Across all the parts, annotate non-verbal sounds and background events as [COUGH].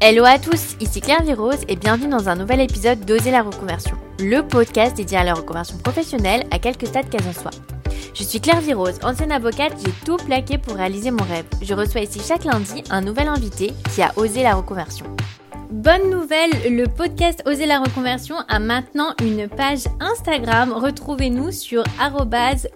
Hello à tous, ici Claire Virose et bienvenue dans un nouvel épisode d'Oser la reconversion, le podcast dédié à la reconversion professionnelle à quelques stades qu'elle en soit. Je suis Claire Virose, ancienne avocate, j'ai tout plaqué pour réaliser mon rêve. Je reçois ici chaque lundi un nouvel invité qui a osé la reconversion. Bonne nouvelle, le podcast Oser la reconversion a maintenant une page Instagram. Retrouvez-nous sur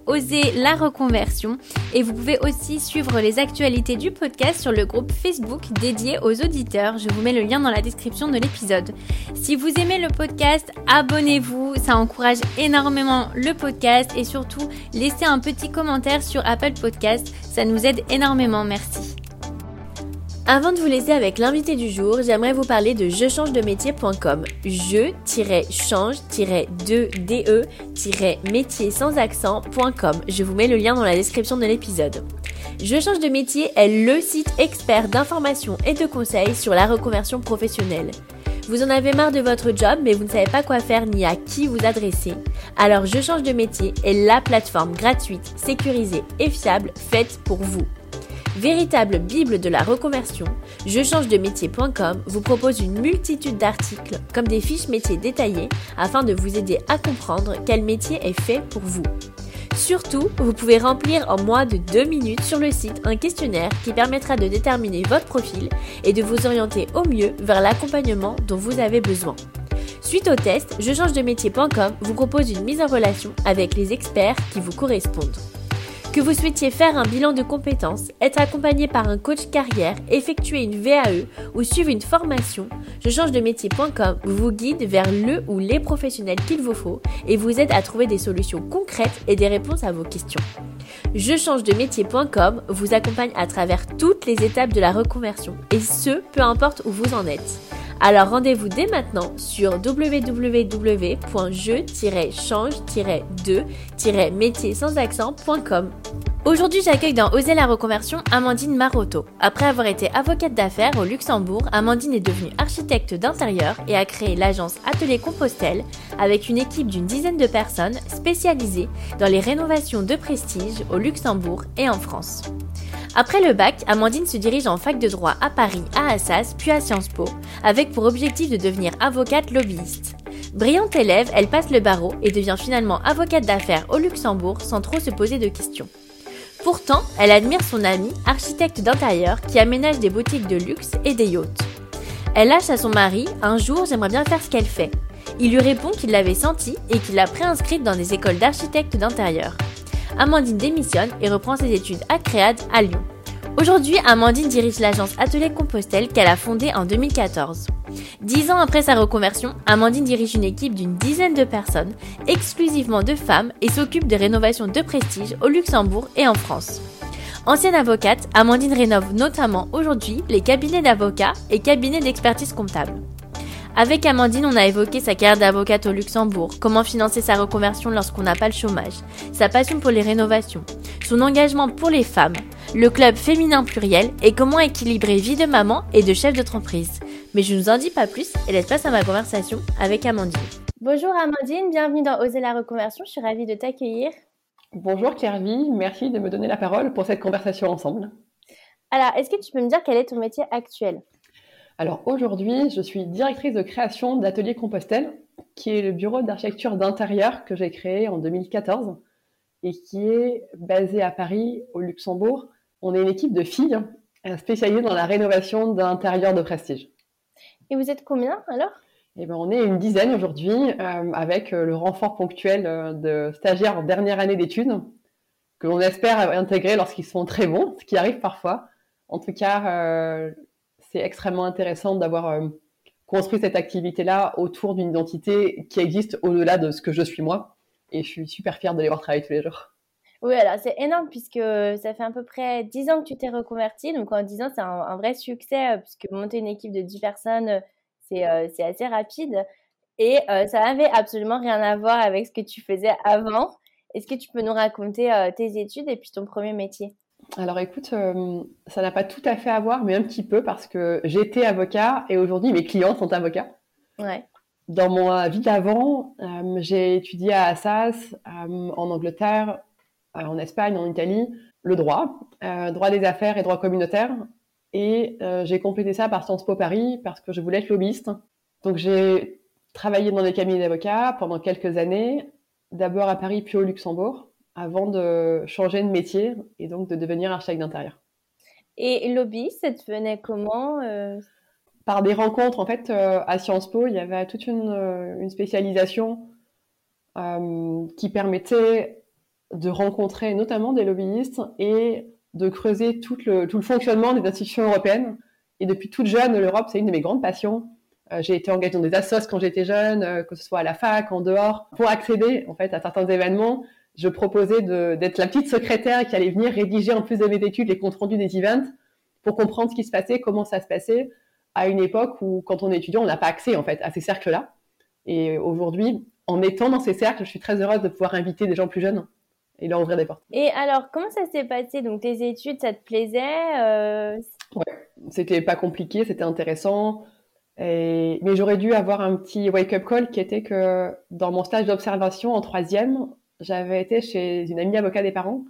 oser la reconversion et vous pouvez aussi suivre les actualités du podcast sur le groupe Facebook dédié aux auditeurs. Je vous mets le lien dans la description de l'épisode. Si vous aimez le podcast, abonnez-vous, ça encourage énormément le podcast et surtout laissez un petit commentaire sur Apple Podcast, ça nous aide énormément. Merci. Avant de vous laisser avec l'invité du jour, j'aimerais vous parler de je change de métier.com. Je-change-de-de-métier sans. Je vous mets le lien dans la description de l'épisode. Je change de métier est le site expert d'information et de conseils sur la reconversion professionnelle. Vous en avez marre de votre job, mais vous ne savez pas quoi faire ni à qui vous adresser. Alors Je change de métier est la plateforme gratuite, sécurisée et fiable faite pour vous. Véritable Bible de la reconversion, je change de métier.com vous propose une multitude d'articles comme des fiches métiers détaillées afin de vous aider à comprendre quel métier est fait pour vous. Surtout, vous pouvez remplir en moins de 2 minutes sur le site un questionnaire qui permettra de déterminer votre profil et de vous orienter au mieux vers l'accompagnement dont vous avez besoin. Suite au test, je change de métier.com vous propose une mise en relation avec les experts qui vous correspondent. Que vous souhaitiez faire un bilan de compétences, être accompagné par un coach carrière, effectuer une VAE ou suivre une formation, je change de métier.com vous guide vers le ou les professionnels qu'il vous faut et vous aide à trouver des solutions concrètes et des réponses à vos questions. Je change de métier.com vous accompagne à travers toutes les étapes de la reconversion et ce, peu importe où vous en êtes. Alors rendez-vous dès maintenant sur www.je-change-de-métier sans accent.com. Aujourd'hui, j'accueille dans Oser la reconversion Amandine Marotto. Après avoir été avocate d'affaires au Luxembourg, Amandine est devenue architecte d'intérieur et a créé l'agence Atelier Compostelle avec une équipe d'une dizaine de personnes spécialisées dans les rénovations de prestige au Luxembourg et en France. Après le bac, Amandine se dirige en fac de droit à Paris, à Assas, puis à Sciences Po, avec pour objectif de devenir avocate lobbyiste. Brillante élève, elle passe le barreau et devient finalement avocate d'affaires au Luxembourg sans trop se poser de questions. Pourtant, elle admire son ami, architecte d'intérieur, qui aménage des boutiques de luxe et des yachts. Elle lâche à son mari Un jour, j'aimerais bien faire ce qu'elle fait. Il lui répond qu'il l'avait senti et qu'il l'a préinscrite dans des écoles d'architectes d'intérieur. Amandine démissionne et reprend ses études à Créade à Lyon. Aujourd'hui, Amandine dirige l'agence Atelier Compostelle qu'elle a fondée en 2014. Dix ans après sa reconversion, Amandine dirige une équipe d'une dizaine de personnes, exclusivement de femmes, et s'occupe de rénovations de prestige au Luxembourg et en France. Ancienne avocate, Amandine rénove notamment aujourd'hui les cabinets d'avocats et cabinets d'expertise comptable. Avec Amandine, on a évoqué sa carrière d'avocate au Luxembourg, comment financer sa reconversion lorsqu'on n'a pas le chômage, sa passion pour les rénovations, son engagement pour les femmes, le club féminin pluriel et comment équilibrer vie de maman et de chef d'entreprise. Mais je ne vous en dis pas plus et laisse place à ma conversation avec Amandine. Bonjour Amandine, bienvenue dans Oser la reconversion, je suis ravie de t'accueillir. Bonjour Claire merci de me donner la parole pour cette conversation ensemble. Alors, est-ce que tu peux me dire quel est ton métier actuel? Alors aujourd'hui, je suis directrice de création d'Atelier Compostelle, qui est le bureau d'architecture d'intérieur que j'ai créé en 2014 et qui est basé à Paris, au Luxembourg. On est une équipe de filles euh, spécialisées dans la rénovation d'intérieur de prestige. Et vous êtes combien alors? Eh ben, on est une dizaine aujourd'hui, euh, avec euh, le renfort ponctuel de stagiaires en dernière année d'études, que l'on espère intégrer lorsqu'ils sont très bons, ce qui arrive parfois. En tout cas, c'est extrêmement intéressant d'avoir euh, construit cette activité-là autour d'une identité qui existe au-delà de ce que je suis moi. Et je suis super fière de les voir travailler tous les jours. Oui, alors c'est énorme puisque ça fait à peu près 10 ans que tu t'es reconverti. Donc en 10 ans, c'est un, vrai succès euh, puisque monter une équipe de 10 personnes, euh, c'est assez rapide. Et ça n'avait absolument rien à voir avec ce que tu faisais avant. Est-ce que tu peux nous raconter tes études et puis ton premier métier? Alors écoute, euh, ça n'a pas tout à fait à voir, mais un petit peu parce que j'étais avocat et aujourd'hui mes clients sont avocats. Ouais. Dans mon vie d'avant, euh, j'ai étudié à Assas, euh, en Angleterre, en Espagne, en Italie, le droit, droit des affaires et droit communautaire. Et j'ai complété ça par Sciences Po Paris parce que je voulais être lobbyiste. Donc j'ai travaillé dans des cabinets d'avocats pendant quelques années, d'abord à Paris puis au Luxembourg, avant de changer de métier et donc de devenir architecte d'intérieur. Et lobby, ça te venait comment euh? Par des rencontres, en fait, euh, à Sciences Po, il y avait toute une, euh, une spécialisation qui permettait de rencontrer notamment des lobbyistes et de creuser tout le, tout le fonctionnement des institutions européennes. Et depuis toute jeune, l'Europe, c'est une de mes grandes passions. j'ai été engagée dans des assos quand j'étais jeune, que ce soit à la fac, en dehors, pour accéder en fait à certains événements je proposais d'être la petite secrétaire qui allait venir rédiger en plus de mes études les comptes rendus des events pour comprendre ce qui se passait, comment ça se passait à une époque où, quand on est étudiant, on n'a pas accès en fait à ces cercles-là. Et aujourd'hui, en étant dans ces cercles, je suis très heureuse de pouvoir inviter des gens plus jeunes et leur ouvrir des portes. Et alors, comment ça s'est passé? Donc, tes études, ça te plaisait euh... Ouais, c'était pas compliqué, c'était intéressant. Et... Mais j'aurais dû avoir un petit wake-up call qui était que dans mon stage d'observation en troisième, j'avais été chez une amie avocat des parents.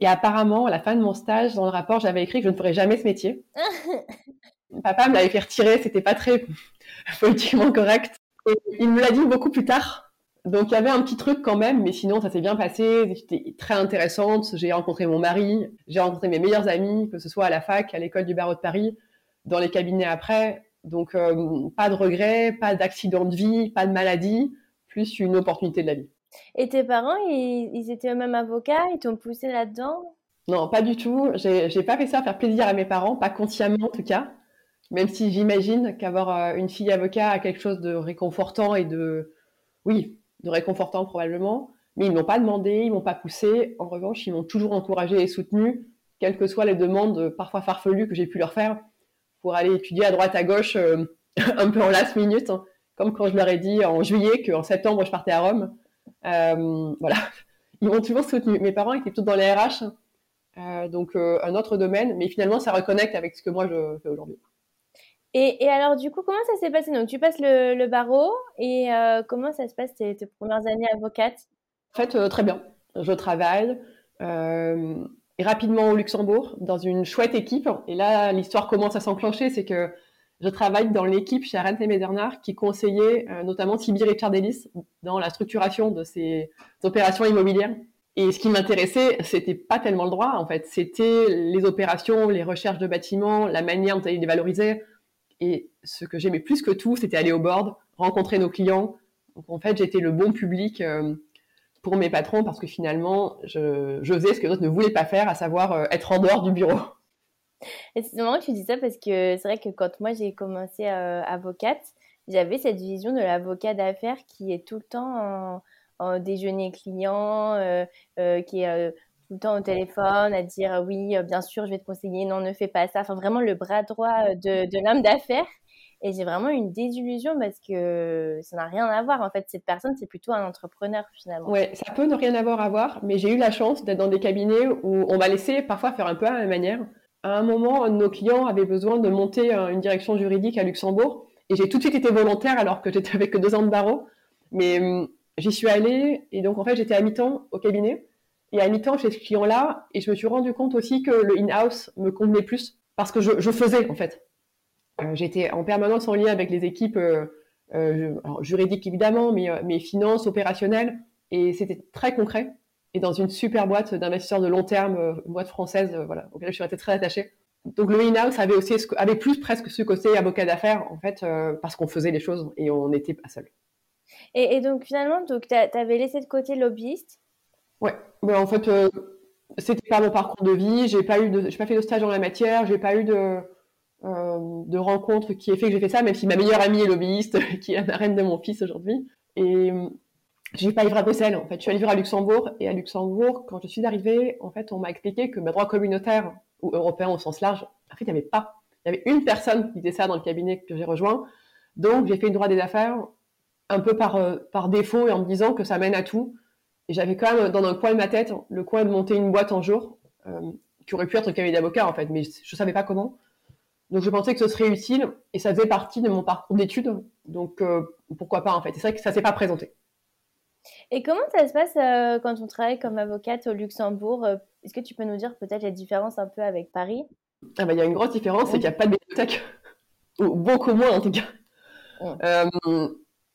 Et apparemment, à la fin de mon stage, dans le rapport, j'avais écrit que je ne ferais jamais ce métier. [LAUGHS] Papa me l'avait fait retirer, c'était pas très [LAUGHS] politiquement correct. Et il me l'a dit beaucoup plus tard. Donc il y avait un petit truc quand même, mais sinon ça s'est bien passé. C'était très intéressante. J'ai rencontré mon mari, j'ai rencontré mes meilleurs amis, que ce soit à la fac, à l'école du barreau de Paris, dans les cabinets après. Donc euh, pas de regrets, pas d'accident de vie, pas de maladie, plus une opportunité de la vie. Et tes parents, ils, étaient eux-mêmes avocats Ils t'ont poussé là-dedans? Non, pas du tout. J'ai pas fait ça faire plaisir à mes parents, pas consciemment en tout cas. Même si j'imagine qu'avoir euh, une fille avocat a quelque chose de réconfortant et de. Oui, de réconfortant probablement. Mais ils m'ont pas demandé, ils m'ont pas poussé. En revanche, ils m'ont toujours encouragé et soutenu, quelles que soient les demandes euh, parfois farfelues que j'ai pu leur faire pour aller étudier à droite à gauche euh, [LAUGHS] un peu en last minute. Hein. Comme quand je leur ai dit en juillet qu'en septembre je partais à Rome voilà, [LAUGHS] ils m'ont toujours soutenu. Mes parents étaient tous dans les RH, euh, donc euh, un autre domaine, mais finalement ça reconnecte avec ce que moi je fais aujourd'hui. Et, alors du coup, comment ça s'est passé? Donc tu passes le, barreau et comment ça se passe tes, premières années avocate? En fait, très bien. Je travaille et rapidement au Luxembourg dans une chouette équipe. Et là, l'histoire commence à s'enclencher, c'est que je travaille dans l'équipe chez Arendt et qui conseillait euh, notamment Tibi Richard Ellis dans la structuration de ces opérations immobilières. Et ce qui m'intéressait, c'était pas tellement le droit, en fait. C'était les opérations, les recherches de bâtiments, la manière dont ils les valorisaient. Et ce que j'aimais plus que tout, c'était aller au board, rencontrer nos clients. Donc, en fait, j'étais le bon public euh, pour mes patrons parce que finalement, je, je faisais ce que d'autres ne voulaient pas faire, à savoir euh, être en dehors du bureau. C'est marrant que tu dis ça parce que c'est vrai que quand moi j'ai commencé euh, avocate, j'avais cette vision de l'avocat d'affaires qui est tout le temps en, déjeuner client, euh, euh, qui est tout le temps au téléphone à dire oui, bien sûr, je vais te conseiller, non, ne fais pas ça. Enfin, vraiment le bras droit de, l'homme d'affaires. Et j'ai vraiment une désillusion parce que ça n'a rien à voir. En fait, cette personne, c'est plutôt un entrepreneur finalement. Ouais, ça peut ne rien avoir à voir, mais j'ai eu la chance d'être dans des cabinets où on m'a laissé parfois faire un peu à la manière à un moment, nos clients avait besoin de monter une direction juridique à Luxembourg. Et j'ai tout de suite été volontaire alors que j'étais avec deux ans de barreau. Mais hum, j'y suis allée et donc en fait j'étais à mi-temps au cabinet et à mi-temps chez ce client-là et je me suis rendu compte aussi que le in-house me convenait plus parce que je, faisais en fait. Euh, j'étais en permanence en lien avec les équipes euh, euh, juridiques évidemment, mais, mais finances, opérationnelles et c'était très concret et dans une super boîte d'investisseurs de long terme, euh, une boîte française, euh, voilà, auquel je suis restée très attachée. Donc le in-house avait aussi avait plus presque ce côté avocat d'affaires en fait euh, parce qu'on faisait les choses et on n'était pas seul. Et, donc finalement, donc tu avais laissé de côté lobbyiste? Ouais, mais en fait euh, c'était pas mon parcours de vie. J'ai pas eu de, j'ai pas fait de stage dans la matière. J'ai pas eu de de rencontre qui ait fait que j'ai fait ça. Même si ma meilleure amie est lobbyiste, [LAUGHS] qui est la reine de mon fils aujourd'hui. Et je suis pas vivre à Bruxelles, en fait. Je suis allée vivre à Luxembourg. Et à Luxembourg, quand je suis arrivée, en fait, on m'a expliqué que mes droits communautaires ou européens au sens large, en fait, il n'y avait pas. Il y avait une personne qui disait ça dans le cabinet que j'ai rejoint. Donc, j'ai fait une droit des affaires un peu par, euh, par défaut et en me disant que ça mène à tout. Et j'avais quand même dans un coin de ma tête le coin de monter une boîte un jour, euh, qui aurait pu être un cabinet d'avocat, en fait, mais je savais pas comment. Donc, je pensais que ce serait utile et ça faisait partie de mon parcours d'études. Donc, euh, pourquoi pas, en fait. C'est vrai que ça s'est pas présenté. Et comment ça se passe euh, quand on travaille comme avocate au Luxembourg euh, Est-ce que tu peux nous dire peut-être la différence un peu avec Paris? Ah bah, Il y a une grosse différence, c'est qu'il n'y a pas de bibliothèque, ou beaucoup moins en tout cas. Euh,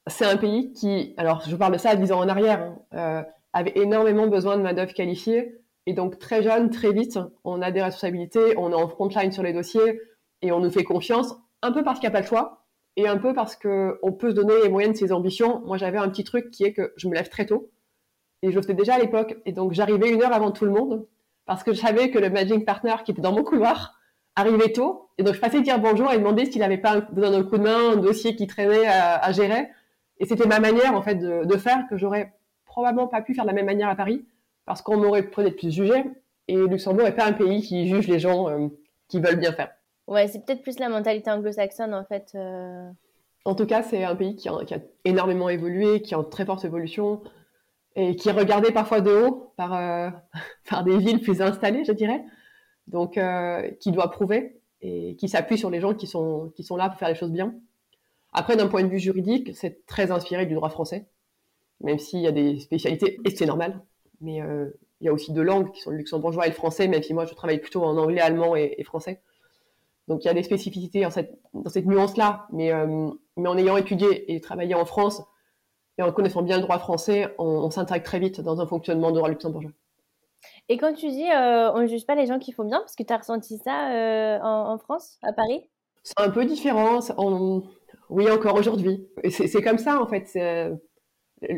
c'est un pays qui, alors je parle de ça à 10 ans en arrière, hein, euh, avait énormément besoin de main-d'œuvre qualifiée. Et donc, très jeune, très vite, on a des responsabilités, on est en front line sur les dossiers et on nous fait confiance, un peu parce qu'il n'y a pas le choix et un peu parce qu'on peut se donner les moyens de ses ambitions. Moi, j'avais un petit truc qui est que je me lève très tôt et je le faisais déjà à l'époque. Et donc, j'arrivais une heure avant tout le monde parce que je savais que le managing partner qui était dans mon couloir arrivait tôt. Et donc, je passais dire bonjour et demander s'il n'avait pas besoin d'un coup de main, un dossier qui traînait à, gérer. Et c'était ma manière, en fait, de, faire que j'aurais probablement pas pu faire de la même manière à Paris parce qu'on m'aurait peut-être plus jugé. Et Luxembourg n'est pas un pays qui juge les gens euh, qui veulent bien faire. Ouais, c'est peut-être plus la mentalité anglo-saxonne, en fait. Euh. En tout cas, c'est un pays qui a, énormément évolué, qui a une très forte évolution et qui est regardé parfois de haut par, euh, [LAUGHS] par des villes plus installées, je dirais. Donc, euh, qui doit prouver et qui s'appuie sur les gens qui sont, qui sont là pour faire les choses bien. Après, d'un point de vue juridique, c'est très inspiré du droit français, même s'il y a des spécialités, et c'est normal. Mais il y a aussi deux langues qui sont le luxembourgeois et le français, même si moi je travaille plutôt en anglais, allemand et, français. Donc il y a des spécificités dans cette, dans cette nuance-là, mais, mais en ayant étudié et travaillé en France, et en connaissant bien le droit français, on, s'intègre très vite dans un fonctionnement de droit luxembourgeois. Et quand tu dis euh, on ne juge pas les gens qui font bien, parce que tu as ressenti ça euh, en, France, à Paris? C'est un peu différent. Oui, encore aujourd'hui. C'est comme ça, en fait. Euh,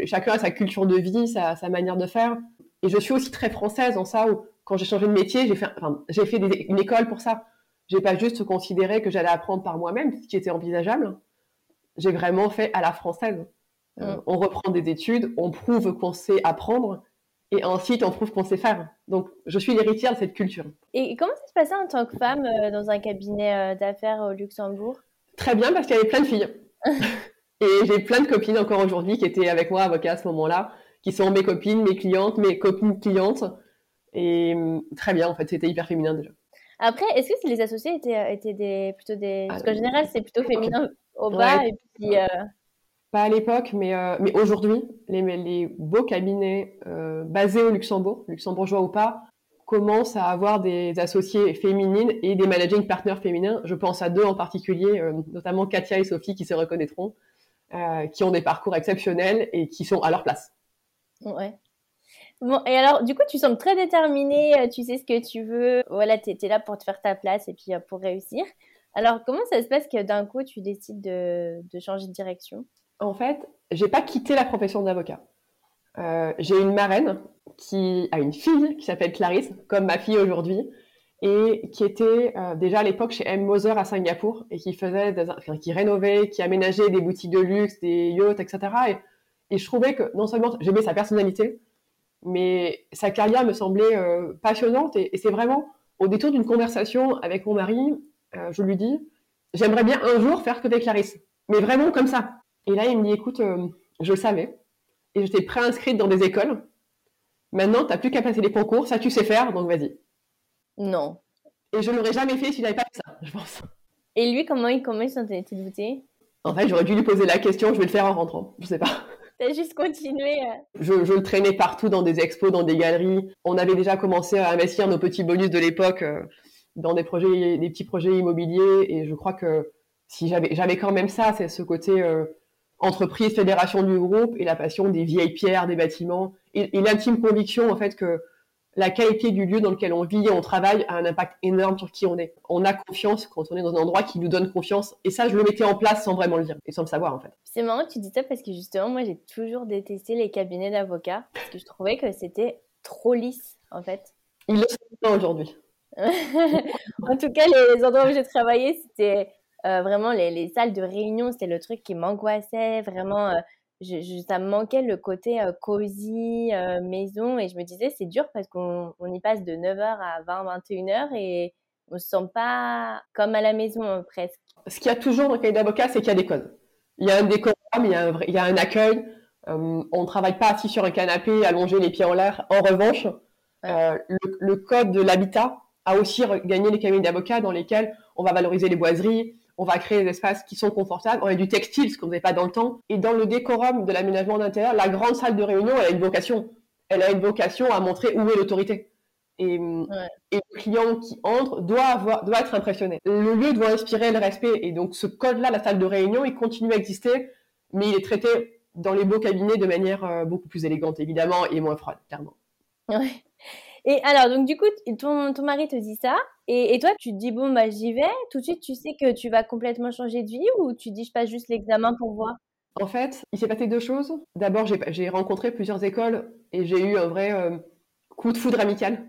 chacun a sa culture de vie, sa, manière de faire. Et je suis aussi très française en ça, où quand j'ai changé de métier, j'ai fait, enfin, fait une école pour ça. J'ai pas juste considéré que j'allais apprendre par moi-même, ce qui était envisageable. J'ai vraiment fait à la française. Euh, mm. on reprend des études, on prouve qu'on sait apprendre, et ensuite on prouve qu'on sait faire. Donc je suis l'héritière de cette culture. Et comment ça se passait en tant que femme euh, dans un cabinet euh, d'affaires au Luxembourg? Très bien parce qu'il y avait plein de filles. [LAUGHS] et j'ai plein de copines encore aujourd'hui qui étaient avec moi avocats à ce moment-là, qui sont mes copines, mes clientes, mes copines clientes. Et mm, très bien en fait, c'était hyper féminin déjà. Après, est-ce que les associés étaient, étaient des, plutôt des... Parce qu'en général, c'est plutôt féminin au bas, et puis pas à l'époque, mais, euh, mais aujourd'hui, les, les, beaux cabinets euh, basés au Luxembourg, luxembourgeois ou pas, commencent à avoir des associés féminines et des managing partners féminins. Je pense à deux en particulier, euh, notamment Katia et Sophie qui se reconnaîtront, qui ont des parcours exceptionnels et qui sont à leur place. Ouais. Bon, et alors, du coup, tu sembles très déterminée, tu sais ce que tu veux, voilà, tu es, là pour te faire ta place et puis pour réussir. Alors, comment ça se passe que d'un coup, tu décides de, changer de direction? En fait, j'ai pas quitté la profession d'avocat. Euh, j'ai une marraine qui a une fille qui s'appelle Clarisse, comme ma fille aujourd'hui, et qui était euh, déjà à l'époque chez M. Moser à Singapour et qui faisait, qui rénovait, qui aménageait des boutiques de luxe, des yachts, etc. Et, je trouvais que non seulement j'aimais sa personnalité, mais sa carrière me semblait euh, passionnante. Et, et c'est vraiment au détour d'une conversation avec mon mari, je lui dis, j'aimerais bien un jour faire que des Clarisse, mais vraiment comme ça. Et là, il me dit, écoute, euh, je le savais, et j'étais préinscrite dans des écoles. Maintenant, tu n'as plus qu'à passer les concours, ça tu sais faire, donc vas-y. Non. Et je ne l'aurais jamais fait s'il n'avait pas fait ça, je pense. Et lui, comment il, comment il s'en était douté En fait, j'aurais dû lui poser la question, je vais le faire en rentrant, je sais pas. T'as juste continué. Euh. Je, je, le traînais partout dans des expos, dans des galeries. On avait déjà commencé à investir nos petits bonus de l'époque euh, dans des projets, des petits projets immobiliers. Et je crois que si j'avais, j'avais quand même ça, c'est ce côté entreprise, fédération du groupe et la passion des vieilles pierres, des bâtiments et, l'intime conviction en fait que la qualité du lieu dans lequel on vit et on travaille a un impact énorme sur qui on est. On a confiance quand on est dans un endroit qui nous donne confiance et ça je le mettais en place sans vraiment le dire et sans le savoir en fait. C'est marrant que tu dis ça parce que justement moi j'ai toujours détesté les cabinets d'avocats parce que je trouvais que c'était trop lisse en fait. Il le sont pas aujourd'hui. [LAUGHS] en tout cas les endroits où j'ai travaillé c'était euh, vraiment, les, salles de réunion, c'était le truc qui m'angoissait. Vraiment, euh, je, ça me manquait le côté euh, cosy, maison. Et je me disais, c'est dur parce qu'on y passe de 9h à 20, 21h et on se sent pas comme à la maison presque. Ce qu'il y a toujours dans le cahier d'avocat, c'est qu'il y a des codes. Il y a un décorum, il y a un, il y a un accueil. on ne travaille pas assis sur un canapé, allongé les pieds en l'air. En revanche, le, le, code de l'habitat a aussi gagné les cabinets d'avocats dans lesquels on va valoriser les boiseries, on va créer des espaces qui sont confortables. On a du textile, ce qu'on ne faisait pas dans le temps. Et dans le décorum de l'aménagement d'intérieur, la grande salle de réunion, elle a une vocation. Elle a une vocation à montrer où est l'autorité. Et, et, le client qui entre doit, avoir, doit être impressionné. Le lieu doit inspirer le respect. Et donc, ce code-là, la salle de réunion, il continue à exister, mais il est traité dans les beaux cabinets de manière euh, beaucoup plus élégante, évidemment, et moins froide, clairement. Ouais. Et alors, donc, du coup, ton, ton mari te dit ça, et, toi, tu te dis, bon, bah, j'y vais. Tout de suite, tu sais que tu vas complètement changer de vie, ou tu dis, je passe juste l'examen pour voir? En fait, il s'est passé deux choses. D'abord, j'ai rencontré plusieurs écoles, et j'ai eu un vrai euh, coup de foudre amical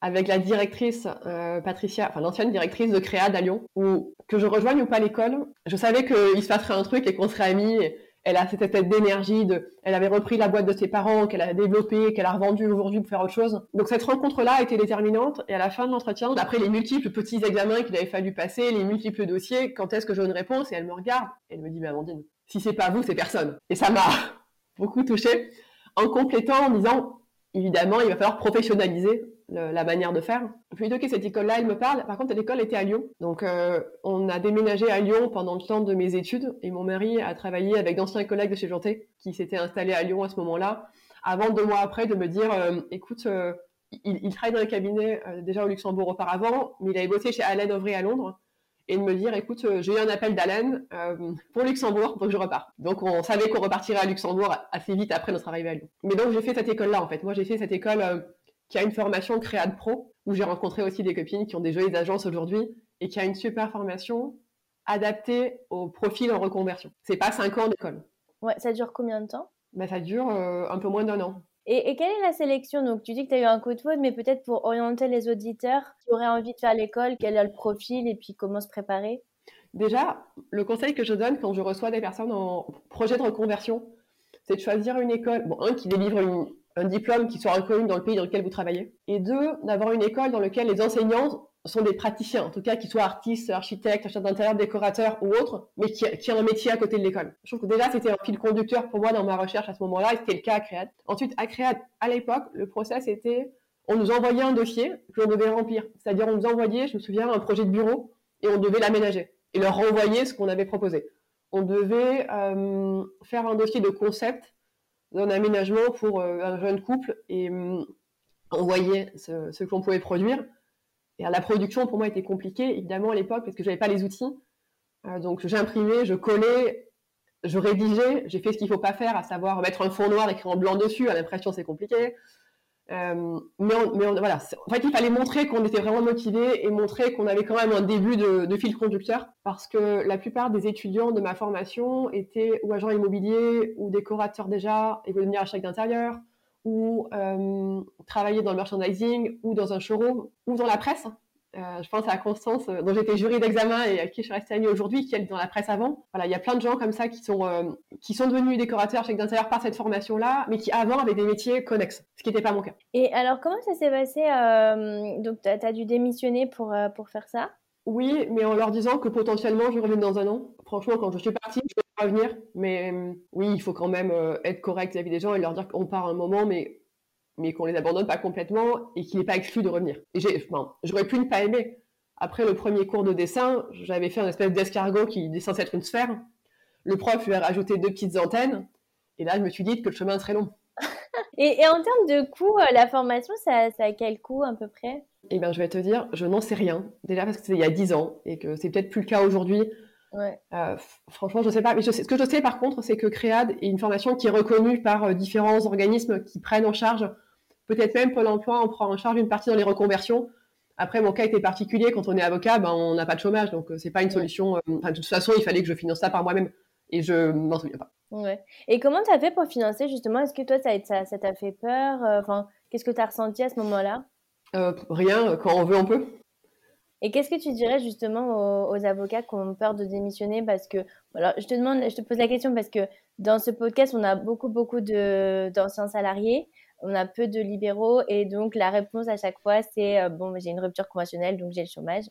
avec la directrice euh, Patricia, enfin l'ancienne directrice de Créade à Lyon, où que je rejoigne ou pas l'école, je savais qu'il se passerait un truc et qu'on serait amis. Elle a cette espèce d'énergie elle avait repris la boîte de ses parents, qu'elle a développée, qu'elle a revendue aujourd'hui pour faire autre chose. Donc cette rencontre-là a été déterminante. Et à la fin de l'entretien, après les multiples petits examens qu'il avait fallu passer, les multiples dossiers, quand est-ce que j'ai une réponse? Et elle me regarde, elle me dit, mais Amandine, si c'est pas vous, c'est personne. Et ça m'a [LAUGHS] beaucoup touchée, en complétant en disant, évidemment, il va falloir professionnaliser la manière de faire. Plutôt que cette école-là, elle me parle. Par contre, cette école était à Lyon. Donc, euh, on a déménagé à Lyon pendant le temps de mes études. Et mon mari a travaillé avec d'anciens collègues de chez Janté qui s'étaient installés à Lyon à ce moment-là. Avant, deux mois après, de me dire, euh, écoute, euh, il, il, travaille dans le cabinet déjà au Luxembourg auparavant, mais il avait bossé chez Allen Overy à Londres. Et de me dire, écoute, j'ai eu un appel d'Allen pour Luxembourg, donc je repars. Donc, on savait qu'on repartirait à Luxembourg assez vite après notre arrivée à Lyon. Mais donc, j'ai fait cette école-là, en fait. Moi, j'ai fait cette école qui a une formation Créade Pro, où j'ai rencontré aussi des copines qui ont des jolies agences aujourd'hui, et qui a une super formation adaptée au profil en reconversion. C'est pas cinq ans d'école. Ouais, ça dure combien de temps? Bah, Ça dure euh, un peu moins d'un an. Et, quelle est la sélection? Donc, tu dis que tu as eu un coup de foudre, mais peut-être pour orienter les auditeurs qui auraient envie de faire l'école, quel est le profil et puis comment se préparer? Déjà, le conseil que je donne quand je reçois des personnes en projet de reconversion, c'est de choisir une école, bon, un qui délivre une, un diplôme qui soit reconnu dans le pays dans lequel vous travaillez. Et deux, d'avoir une école dans laquelle les enseignants sont des praticiens, en tout cas qui soient artistes, architectes, architectes d'intérieur, décorateurs ou autres, mais qui, ont un métier à côté de l'école. Je trouve que déjà c'était un fil conducteur pour moi dans ma recherche à ce moment-là, et c'était le cas à Créade. Ensuite, à Créade, à l'époque, le process était, on nous envoyait un dossier que l'on devait remplir. C'est-à-dire on nous envoyait, je me souviens, un projet de bureau, et on devait l'aménager, et leur renvoyer ce qu'on avait proposé. On devait euh, faire un dossier de concept d'un aménagement pour euh, un jeune couple et hum, envoyer ce, ce que pouvait produire. Et la production pour moi était compliquée, évidemment à l'époque parce que j'avais pas les outils. Euh, donc j'ai imprimé, je collais, je rédigeais, j'ai fait ce qu'il faut pas faire, à savoir mettre un fond noir écrit en blanc dessus. À l'impression c'est compliqué. Euh, mais, mais voilà, en fait, il fallait montrer qu'on était vraiment motivé et montrer qu'on avait quand même un début de, de, fil conducteur, parce que la plupart des étudiants de ma formation étaient ou agents immobiliers ou décorateurs déjà et voulaient devenir architecte d'intérieur ou euh, travailler dans le merchandising ou dans un showroom ou dans la presse. Euh, je pense à Constance, euh, dont j'étais jury d'examen et à qui je suis restée amie aujourd'hui, qui est dans la presse avant. Voilà, il y a plein de gens comme ça qui sont, euh, qui sont devenus décorateurs chez d'intérieur par cette formation-là, mais qui avant avaient des métiers connexes, ce qui n'était pas mon cas. Et alors, comment ça s'est passé Donc, tu as, dû démissionner pour, pour faire ça? Oui, mais en leur disant que potentiellement je reviens dans un an. Franchement, quand je suis partie, je ne vais pas revenir. Mais oui, il faut quand même être correct vis-à-vis des gens et leur dire qu'on part un moment, mais mais qu'on les abandonne pas complètement et qu'il n'est pas exclu de revenir. Et j'ai, enfin, j'aurais pu ne pas aimer. Après le premier cours de dessin, j'avais fait un espèce d'escargot qui est censé être une sphère. Le prof lui a rajouté deux petites antennes. Et là, je me suis dit que le chemin est très long. [LAUGHS] et, et, en termes de coût, euh, la formation, ça, ça a quel coût à peu près? Eh bien, je vais te dire, je n'en sais rien. Déjà parce que c'était il y a dix ans et que c'est peut-être plus le cas aujourd'hui. Ouais. Euh, franchement, je sais pas. Mais je sais, ce que je sais par contre, c'est que Créade est une formation qui est reconnue par euh, différents organismes qui prennent en charge Peut-être même Pôle emploi on prend en charge une partie dans les reconversions. Après, mon cas était particulier. Quand on est avocat, ben, on n'a pas de chômage. Donc, c'est pas une solution. Euh, de toute façon, il fallait que je finance ça par moi-même. Et je m'en souviens pas. Ouais. Et comment tu as fait pour financer, justement? Est-ce que toi, ça, t'a fait peur? Euh, Enfin, Qu'est-ce que tu as ressenti à ce moment-là? Euh, Rien. Quand on veut, on peut. Et qu'est-ce que tu dirais justement aux, aux, avocats qui ont peur de démissionner? Parce que, voilà, je te demande, je te pose la question parce que dans ce podcast, on a beaucoup, beaucoup d'anciens salariés on a peu de libéraux et donc la réponse à chaque fois c'est euh, bon j'ai une rupture conventionnelle donc j'ai le chômage.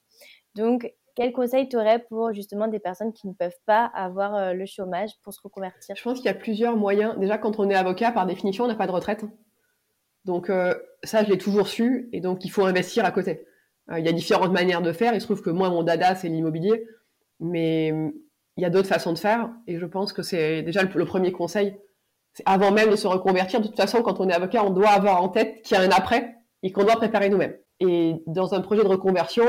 Donc quel conseil tu aurais pour justement des personnes qui ne peuvent pas avoir euh, le chômage pour se reconvertir? Je pense qu'il y a plusieurs moyens. Déjà quand on est avocat par définition on n'a pas de retraite. Donc euh, ça je l'ai toujours su et donc il faut investir à côté. il y a différentes manières de faire. Il se trouve que moi mon dada c'est l'immobilier mais il y a d'autres façons de faire et je pense que c'est déjà le premier conseil avant même de se reconvertir, de toute façon, quand on est avocat, on doit avoir en tête qu'il y a un après. et qu'on doit préparer nous-mêmes. Et dans un projet de reconversion,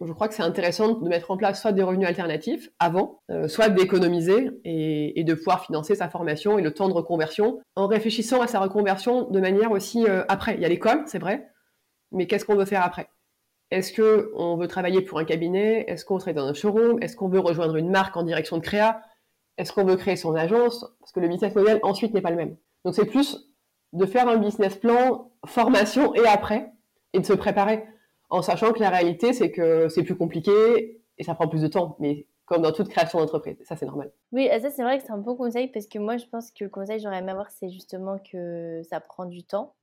je crois que c'est intéressant de mettre en place soit des revenus alternatifs avant, euh, soit d'économiser et, de pouvoir financer sa formation et le temps de reconversion en réfléchissant à sa reconversion de manière aussi euh, après. Il y a l'école, c'est vrai, mais qu'est-ce qu'on veut faire après? Est-ce que on veut travailler pour un cabinet? Est-ce qu'on travaille dans un showroom? Est-ce qu'on veut rejoindre une marque en direction de créa? Est-ce qu'on veut créer son agence? Parce que le business model ensuite n'est pas le même. Donc c'est plus de faire un business plan formation et après et de se préparer en sachant que la réalité, c'est que c'est plus compliqué et ça prend plus de temps. Mais comme dans toute création d'entreprise, ça c'est normal. Oui, ça c'est vrai que c'est un bon conseil parce que moi je pense que le conseil que j'aurais aimé avoir, c'est justement que ça prend du temps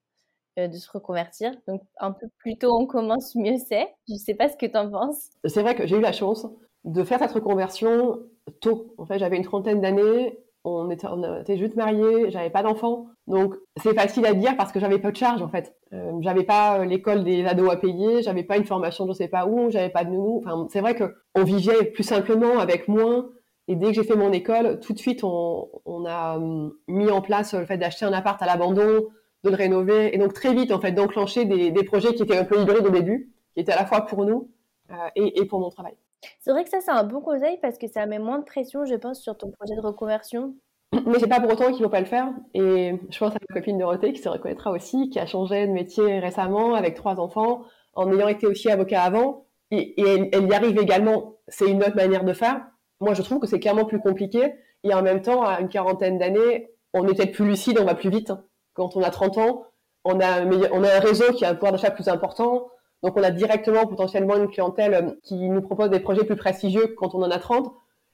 euh, de se reconvertir. Donc un peu plus tôt on commence, mieux c'est. Je sais pas ce que tu en penses. C'est vrai que j'ai eu la chance de faire cette reconversion tôt. En fait, j'avais une trentaine d'années on était, on était juste mariés, j'avais pas d'enfants. Donc c'est facile à dire parce que j'avais pas de charge en fait. Euh, j'avais pas euh, l'école des ados à payer, j'avais pas une formation je sais pas où, j'avais pas de nounou. Enfin c'est vrai que on vivait plus simplement avec moins. Et dès que j'ai fait mon école, tout de suite on, on a hum, mis en place le fait d'acheter un appart à l'abandon, de le rénover, et donc très vite en fait d'enclencher des, des, projets qui étaient un peu hybrides au début, qui étaient à la fois pour nous euh, et, et pour mon travail. C'est vrai que ça, c'est un bon conseil parce que ça met moins de pression, je pense, sur ton projet de reconversion. [CLEARS THROAT] Mais c'est pas pour autant qu'il faut pas le faire. Et je pense à ma copine Dorothée qui se reconnaîtra aussi, qui a changé de métier récemment avec trois enfants, en ayant été aussi avocat avant. Et, elle, y arrive également. C'est une autre manière de faire. Moi, je trouve que c'est clairement plus compliqué. Et en même temps, à une quarantaine d'années, on est peut-être plus lucide, on va plus vite. Quand on a 30 ans, on a, on a un réseau qui a un pouvoir d'achat plus important. Donc, on a directement potentiellement une clientèle euh, qui nous propose des projets plus prestigieux quand on en a 30.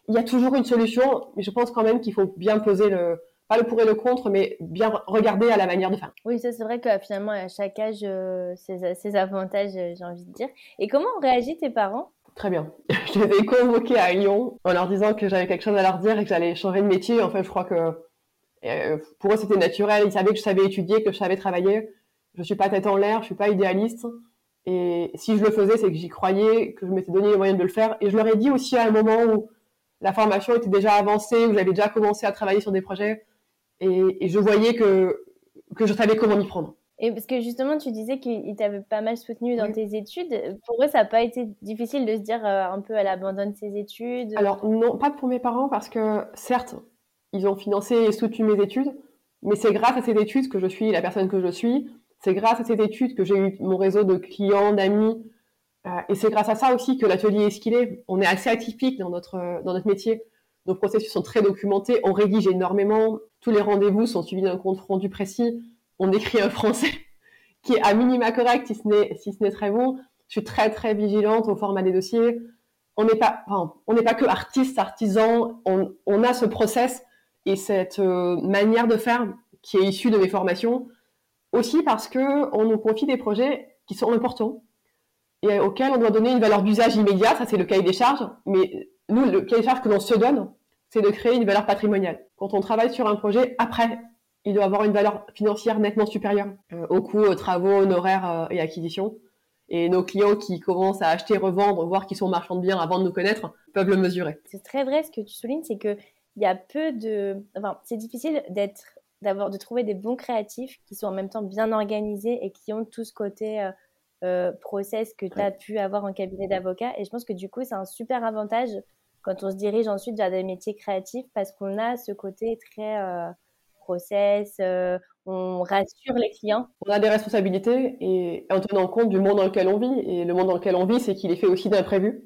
Il y a toujours une solution, mais je pense quand même qu'il faut bien poser le, pas le pour et le contre, mais bien regarder à la manière de faire. Oui, ça c'est vrai que finalement, à chaque âge, euh, ses, avantages, euh, j'ai envie de dire. Et comment ont réagi tes parents? Très bien. [LAUGHS] Je les ai convoqués à Lyon en leur disant que j'avais quelque chose à leur dire et que j'allais changer de métier. En fait, je crois que pour eux, c'était naturel. Ils savaient que je savais étudier, que je savais travailler. Je suis pas tête en l'air, je suis pas idéaliste. Et si je le faisais, c'est que j'y croyais, que je m'étais donné les moyens de le faire. Et je leur ai dit aussi à un moment où la formation était déjà avancée, où j'avais déjà commencé à travailler sur des projets. Et, je voyais que, que je savais comment m'y prendre. Et parce que justement, tu disais qu'ils t'avaient pas mal soutenu dans tes études. Pour eux, ça n'a pas été difficile de se dire euh, un peu elle abandonne ses études Alors non, pas pour mes parents parce que certes, ils ont financé et soutenu mes études, mais c'est grâce à ces études que je suis la personne que je suis. C'est grâce à cette étude que j'ai eu mon réseau de clients, d'amis, euh, et c'est grâce à ça aussi que l'atelier est ce qu'il est. On est assez atypique dans notre dans notre métier. Nos processus sont très documentés, on rédige énormément, tous les rendez-vous sont suivis d'un compte rendu précis. On écrit un français [LAUGHS] qui est à minima correct, si ce n'est si très bon. Je suis très très vigilante au format des dossiers. On n'est pas on n'est pas que artiste, artisan. On, on a ce process et cette euh, manière de faire qui est issue de mes formations aussi parce que on nous confie des projets qui sont importants et auxquels on doit donner une valeur d'usage immédiat. Ça, c'est le cahier des charges. Mais nous, le cahier des charges que l'on se donne, c'est de créer une valeur patrimoniale. Quand on travaille sur un projet, après, il doit avoir une valeur financière nettement supérieure euh, aux coûts, aux travaux, honoraires euh, et acquisitions. Et nos clients qui commencent à acheter, revendre, voir qu'ils sont marchands de biens avant de nous connaître, peuvent le mesurer. C'est très vrai ce que tu soulignes, c'est que il y a peu de, enfin, c'est difficile d'être d'avoir de trouver des bons créatifs qui sont en même temps bien organisés et qui ont tout ce côté euh, euh process que tu as pu avoir en cabinet d'avocat. Et je pense que du coup, c'est un super avantage quand on se dirige ensuite vers des métiers créatifs parce qu'on a ce côté très euh, process, on rassure les clients. On a des responsabilités et en tenant compte du monde dans lequel on vit. Et le monde dans lequel on vit, c'est qu'il est fait aussi d'imprévus.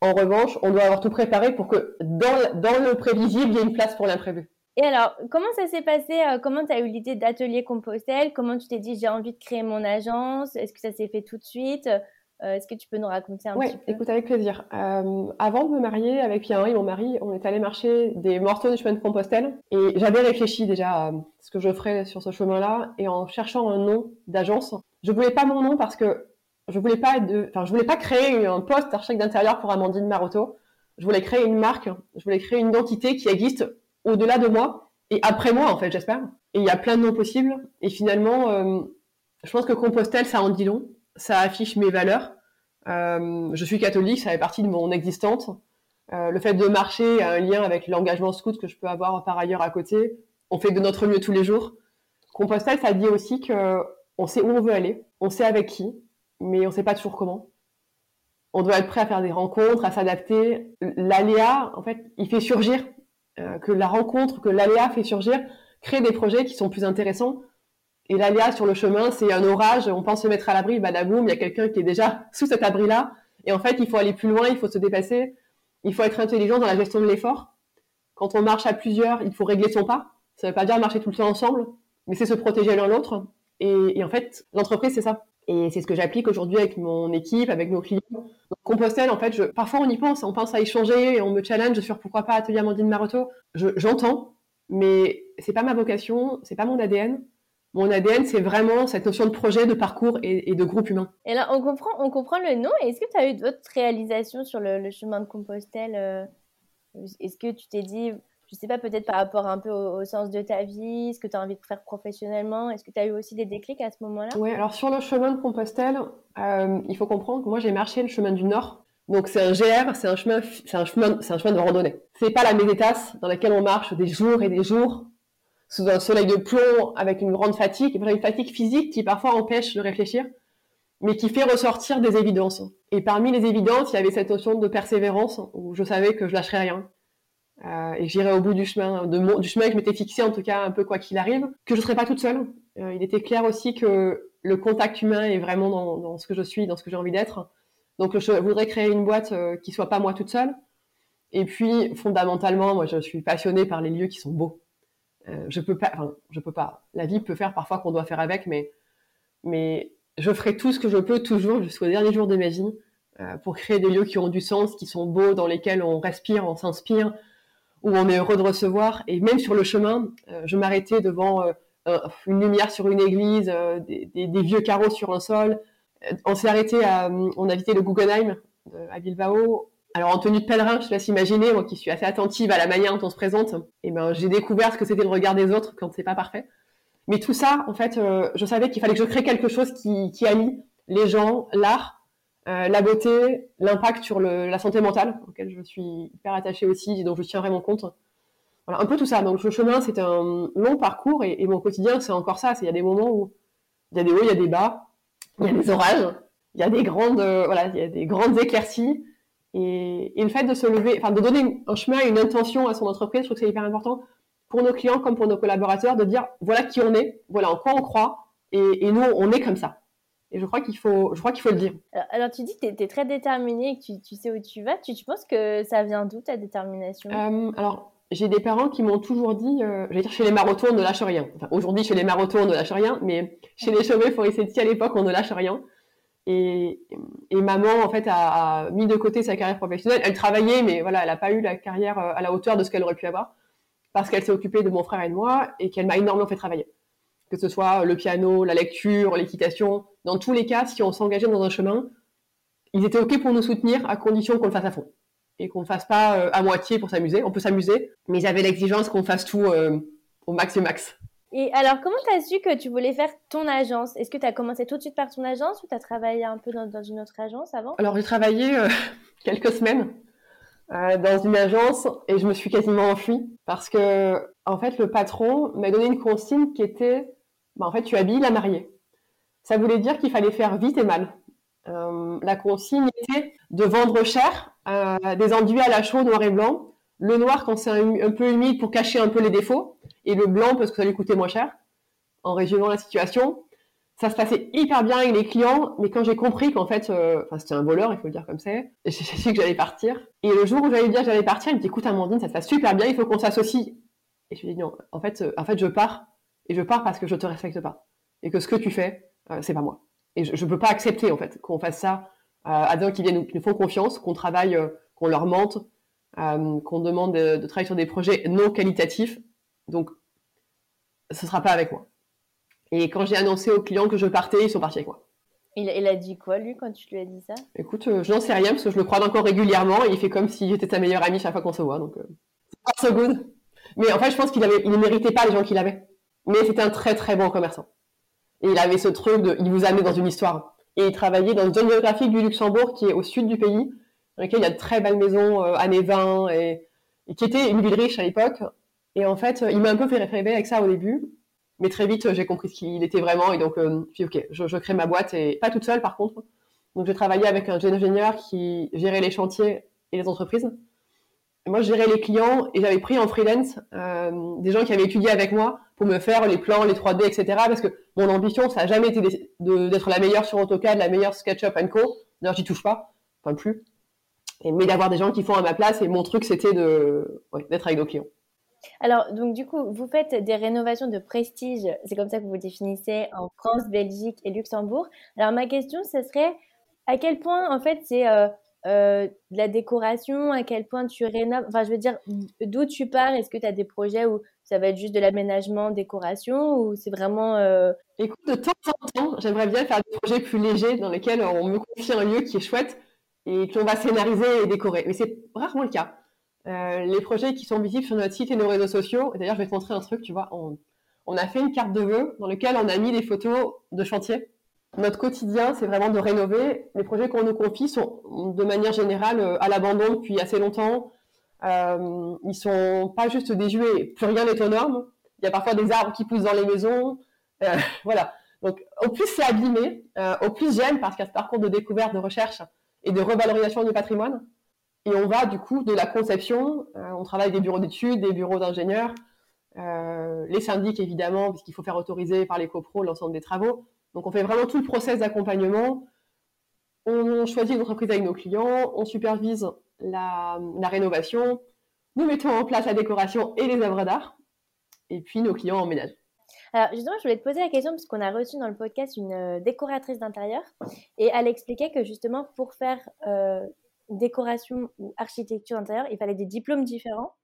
En revanche, on doit avoir tout préparé pour que dans, dans le prévisible, il y ait une place pour l'imprévu. Et alors, comment ça s'est passé euh, Comment tu as eu l'idée d'Atelier Compostelle? Comment tu t'es dit j'ai envie de créer mon agence? Est-ce que ça s'est fait tout de suite? Euh, Est-ce que tu peux nous raconter un petit peu? écoute, avec plaisir. Euh, avant de me marier avec Pierre-Henri, mon mari, on est allé marcher des morceaux de chemin de Compostelle et j'avais réfléchi déjà à ce que je ferais sur ce chemin-là et en cherchant un nom d'agence, je voulais pas mon nom parce que je voulais pas de, enfin, je voulais pas créer un poste architecte d'intérieur pour Amandine Maroto. Je voulais créer une marque, je voulais créer une identité qui existe au-delà de moi et après moi, en fait, j'espère. Et il y a plein de noms possibles. Et finalement, euh, je pense que Compostelle, ça en dit long. Ça affiche mes valeurs. Euh, je suis catholique, ça fait partie de mon existence. Euh, le fait de marcher a un lien avec l'engagement scout que je peux avoir par ailleurs à côté. On fait de notre mieux tous les jours. Compostelle, ça dit aussi que on sait où on veut aller, on sait avec qui, mais on sait pas toujours comment. On doit être prêt à faire des rencontres, à s'adapter. L'aléa, en fait, il fait surgir, euh, que la rencontre, que l'aléa fait surgir, crée des projets qui sont plus intéressants. Et l'aléa sur le chemin, c'est un orage, on pense se mettre à l'abri, badaboum, il y a quelqu'un qui est déjà sous cet abri-là. Et en fait, il faut aller plus loin, il faut se dépasser, il faut être intelligent dans la gestion de l'effort. Quand on marche à plusieurs, il faut régler son pas. Ça ne veut pas dire marcher tout le temps ensemble, mais c'est se protéger l'un l'autre. Et, en fait, l'entreprise, c'est ça. Et c'est ce que j'applique aujourd'hui avec mon équipe, avec nos clients. Donc, Compostelle, en fait, je, parfois on y pense, on pense à échanger, et on me challenge sur pourquoi pas Atelier Amandine Maroto. J'entends, mais c'est pas ma vocation, c'est pas mon ADN. Mon ADN, c'est vraiment cette notion de projet, de parcours et, de groupe humain. Et là, on comprend, on comprend le nom. Est-ce que tu as eu d'autres réalisations sur le, chemin de Compostelle euh, Est-ce que tu t'es dit, je sais pas, peut-être par rapport un peu au, sens de ta vie, ce que tu as envie de faire professionnellement Est-ce que tu as eu aussi des déclics à ce moment-là? Oui, alors sur le chemin de Compostelle, euh, il faut comprendre que moi, j'ai marché le chemin du Nord. Donc c'est un GR, c'est un chemin, c'est un chemin, c'est un chemin de randonnée. C'est pas la mésétasse dans laquelle on marche des jours et des jours sous un soleil de plomb avec une grande fatigue, une fatigue physique qui parfois empêche de réfléchir, mais qui fait ressortir des évidences. Et parmi les évidences, il y avait cette notion de persévérance où je savais que je lâcherais rien. Euh, et j'irais au bout du chemin, du chemin que je m'étais fixé, en tout cas un peu quoi qu'il arrive, que je ne serais pas toute seule. Euh, il était clair aussi que le contact humain est vraiment dans, dans ce que je suis, dans ce que j'ai envie d'être. Donc je voudrais créer une boîte euh, qui soit pas moi toute seule. Et puis fondamentalement, moi je suis passionnée par les lieux qui sont beaux. Euh, je peux pas, enfin, je peux pas. La vie peut faire parfois qu'on doit faire avec, mais, mais je ferai tout ce que je peux toujours jusqu'au dernier jour de ma vie euh, pour créer des lieux qui ont du sens, qui sont beaux, dans lesquels on respire, on s'inspire, où on est heureux de recevoir. Et même sur le chemin, euh, je m'arrêtais devant une lumière sur une église, des, vieux carreaux sur un sol. on s'est arrêté à, on a visité le Guggenheim à Bilbao. Alors en tenue de pèlerin, je te laisse imaginer, moi qui suis assez attentive à la manière dont on se présente, et eh ben j'ai découvert ce que c'était le regard des autres quand c'est pas parfait. Mais tout ça, en fait, euh, je savais qu'il fallait que je crée quelque chose qui, qui allie les gens, l'art, euh, la beauté, l'impact sur le, la santé mentale, auquel je suis hyper attachée aussi, et dont je tiens vraiment compte. Voilà, un peu tout ça. Donc le chemin, c'est un long parcours, et, et mon quotidien, c'est encore ça. Il y a des moments où il y a des hauts, il y a des bas, il y a des orages, il y a des grandes, euh, voilà, il y a des grandes éclaircies. Et, et, le fait de se lever, enfin de donner un chemin, une intention à son entreprise, je trouve que c'est hyper important pour nos clients comme pour nos collaborateurs de dire voilà qui on est, voilà en quoi on croit, et, et nous on est comme ça. Et je crois qu'il faut, je crois qu'il faut le dire. Alors, tu dis que tu es, très déterminée et que tu, tu, sais où tu vas. Tu, tu penses que ça vient d'où ta détermination? Euh, Alors j'ai des parents qui m'ont toujours dit, euh, je vais dire chez les Marotos on ne lâche rien. Enfin, aujourd'hui chez les Marotos on ne lâche rien, mais chez les cheveux Forissetti à l'époque on ne lâche rien. Et, et, maman, en fait, a, a, mis de côté sa carrière professionnelle. Elle travaillait, mais voilà, elle n'a pas eu la carrière euh, à la hauteur de ce qu'elle aurait pu avoir, parce qu'elle s'est occupée de mon frère et de moi, et qu'elle m'a énormément fait travailler. Que ce soit le piano, la lecture, l'équitation, dans tous les cas, si on s'engageait dans un chemin, ils étaient ok pour nous soutenir, à condition qu'on le fasse à fond et qu'on ne fasse pas euh, à moitié pour s'amuser. On peut s'amuser, mais ils avaient l'exigence qu'on fasse tout euh, au max et max. Et alors, comment tu as su que tu voulais faire ton agence? Est-ce que tu as commencé tout de suite par ton agence ou tu as travaillé un peu dans, dans, une autre agence avant? Alors, j'ai travaillé euh, [LAUGHS] quelques semaines dans une agence et je me suis quasiment enfuie parce que, en fait, le patron m'a donné une consigne qui était bah, en fait, tu habilles la mariée. Ça voulait dire qu'il fallait faire vite et mal. Euh, la consigne était de vendre cher euh, des enduits à la chaux noir et blanc le noir quand c'est un, peu humide pour cacher un peu les défauts, et le blanc parce que ça lui coûtait moins cher, en résumant la situation. Ça se passait hyper bien avec les clients, mais quand j'ai compris qu'en fait, euh, c'était un voleur, il faut le dire comme c'est, [LAUGHS] j'ai su que j'allais partir. Et le jour où j'allais dire que j'allais partir, il me dit écoute Amandine, ça se passe super bien, il faut qu'on s'associe. Et je lui ai dit non, en fait, euh, en fait je pars, et je pars parce que je te respecte pas, et que ce que tu fais, euh, c'est pas moi. Et je, ne peux pas accepter en fait qu'on fasse ça à des gens qui viennent, qui nous font confiance, qu'on travaille, qu'on leur mente, euh, qu'on demande de, de, travailler sur des projets non qualitatifs. Donc, ce sera pas avec moi. Et quand j'ai annoncé aux clients que je partais, ils sont partis avec moi. Il, il a dit quoi, lui, quand tu lui as dit ça? Écoute, euh, je n'en sais rien, parce que je le crois encore régulièrement, et il fait comme si j'étais sa meilleure amie chaque fois qu'on se voit, donc euh, so good. Mais en fait, je pense qu'il avait, il ne méritait pas les gens qu'il avait. Mais c'était un très très bon commerçant. Et il avait ce truc de, il vous amenait dans une histoire. Et il travaillait dans une zone géographique du Luxembourg qui est au sud du pays, dans lequel il y a de très belles maisons euh, années 20 et, qui était une ville riche à l'époque. Et en fait, il m'a un peu fait rêver avec ça au début. Mais très vite, j'ai compris ce qu'il était vraiment. Et donc, euh, puis, ok, je, je, crée ma boîte et pas toute seule, par contre. Donc, j'ai travaillé avec un jeune ingénieur qui gérait les chantiers et les entreprises. Moi, je gérais les clients et j'avais pris en freelance euh, des gens qui avaient étudié avec moi pour me faire les plans, les 3D, etc. Parce que mon ambition, ça n'a jamais été d'être la meilleure sur AutoCAD, la meilleure SketchUp Co. D'ailleurs, j'y touche pas, enfin plus. Mais d'avoir des gens qui font à ma place. Et mon truc, c'était de ouais, d'être avec nos clients. Alors, donc du coup, vous faites des rénovations de prestige, c'est comme ça que vous vous définissez en France, Belgique et Luxembourg. Alors, ma question, ce serait à quel point, en fait, c'est euh, euh, de la décoration, à quel point tu rénoves, enfin, je veux dire, d'où tu pars Est-ce que tu as des projets où ça va être juste de l'aménagement, décoration, ou c'est vraiment... Euh... Écoute, de temps en temps, j'aimerais bien faire des projets plus légers dans lesquels on me confie un lieu qui est chouette et qu'on va scénariser et décorer. Mais c'est rarement le cas. Euh, les projets qui sont visibles sur notre site et nos réseaux sociaux. D'ailleurs, je vais te montrer un truc, tu vois. On, on, a fait une carte de vœux dans laquelle on a mis des photos de chantier. Notre quotidien, c'est vraiment de rénover. Les projets qu'on nous confie sont de manière générale euh, à l'abandon depuis assez longtemps. Euh, ils sont pas juste désuets, plus rien n'est aux normes. Il y a parfois des arbres qui poussent dans les maisons. Euh, [LAUGHS] voilà. Donc, au plus c'est abîmé, au plus j'aime parce qu'il y a ce parcours de découverte, de recherche et de revalorisation du patrimoine. Et on va du coup de la conception, on travaille des bureaux d'études, des bureaux d'ingénieurs, les syndics évidemment, puisqu'il faut faire autoriser par les copros l'ensemble des travaux. Donc on fait vraiment tout le process d'accompagnement. On choisit l'entreprise avec nos clients, on supervise la, la, rénovation, nous mettons en place la décoration et les œuvres d'art, et puis nos clients emménagent. Alors justement, je voulais te poser la question parce qu'on a reçu dans le podcast une euh, décoratrice d'intérieur et elle expliquait que justement pour faire euh, décoration ou architecture intérieure, il fallait des diplômes différents.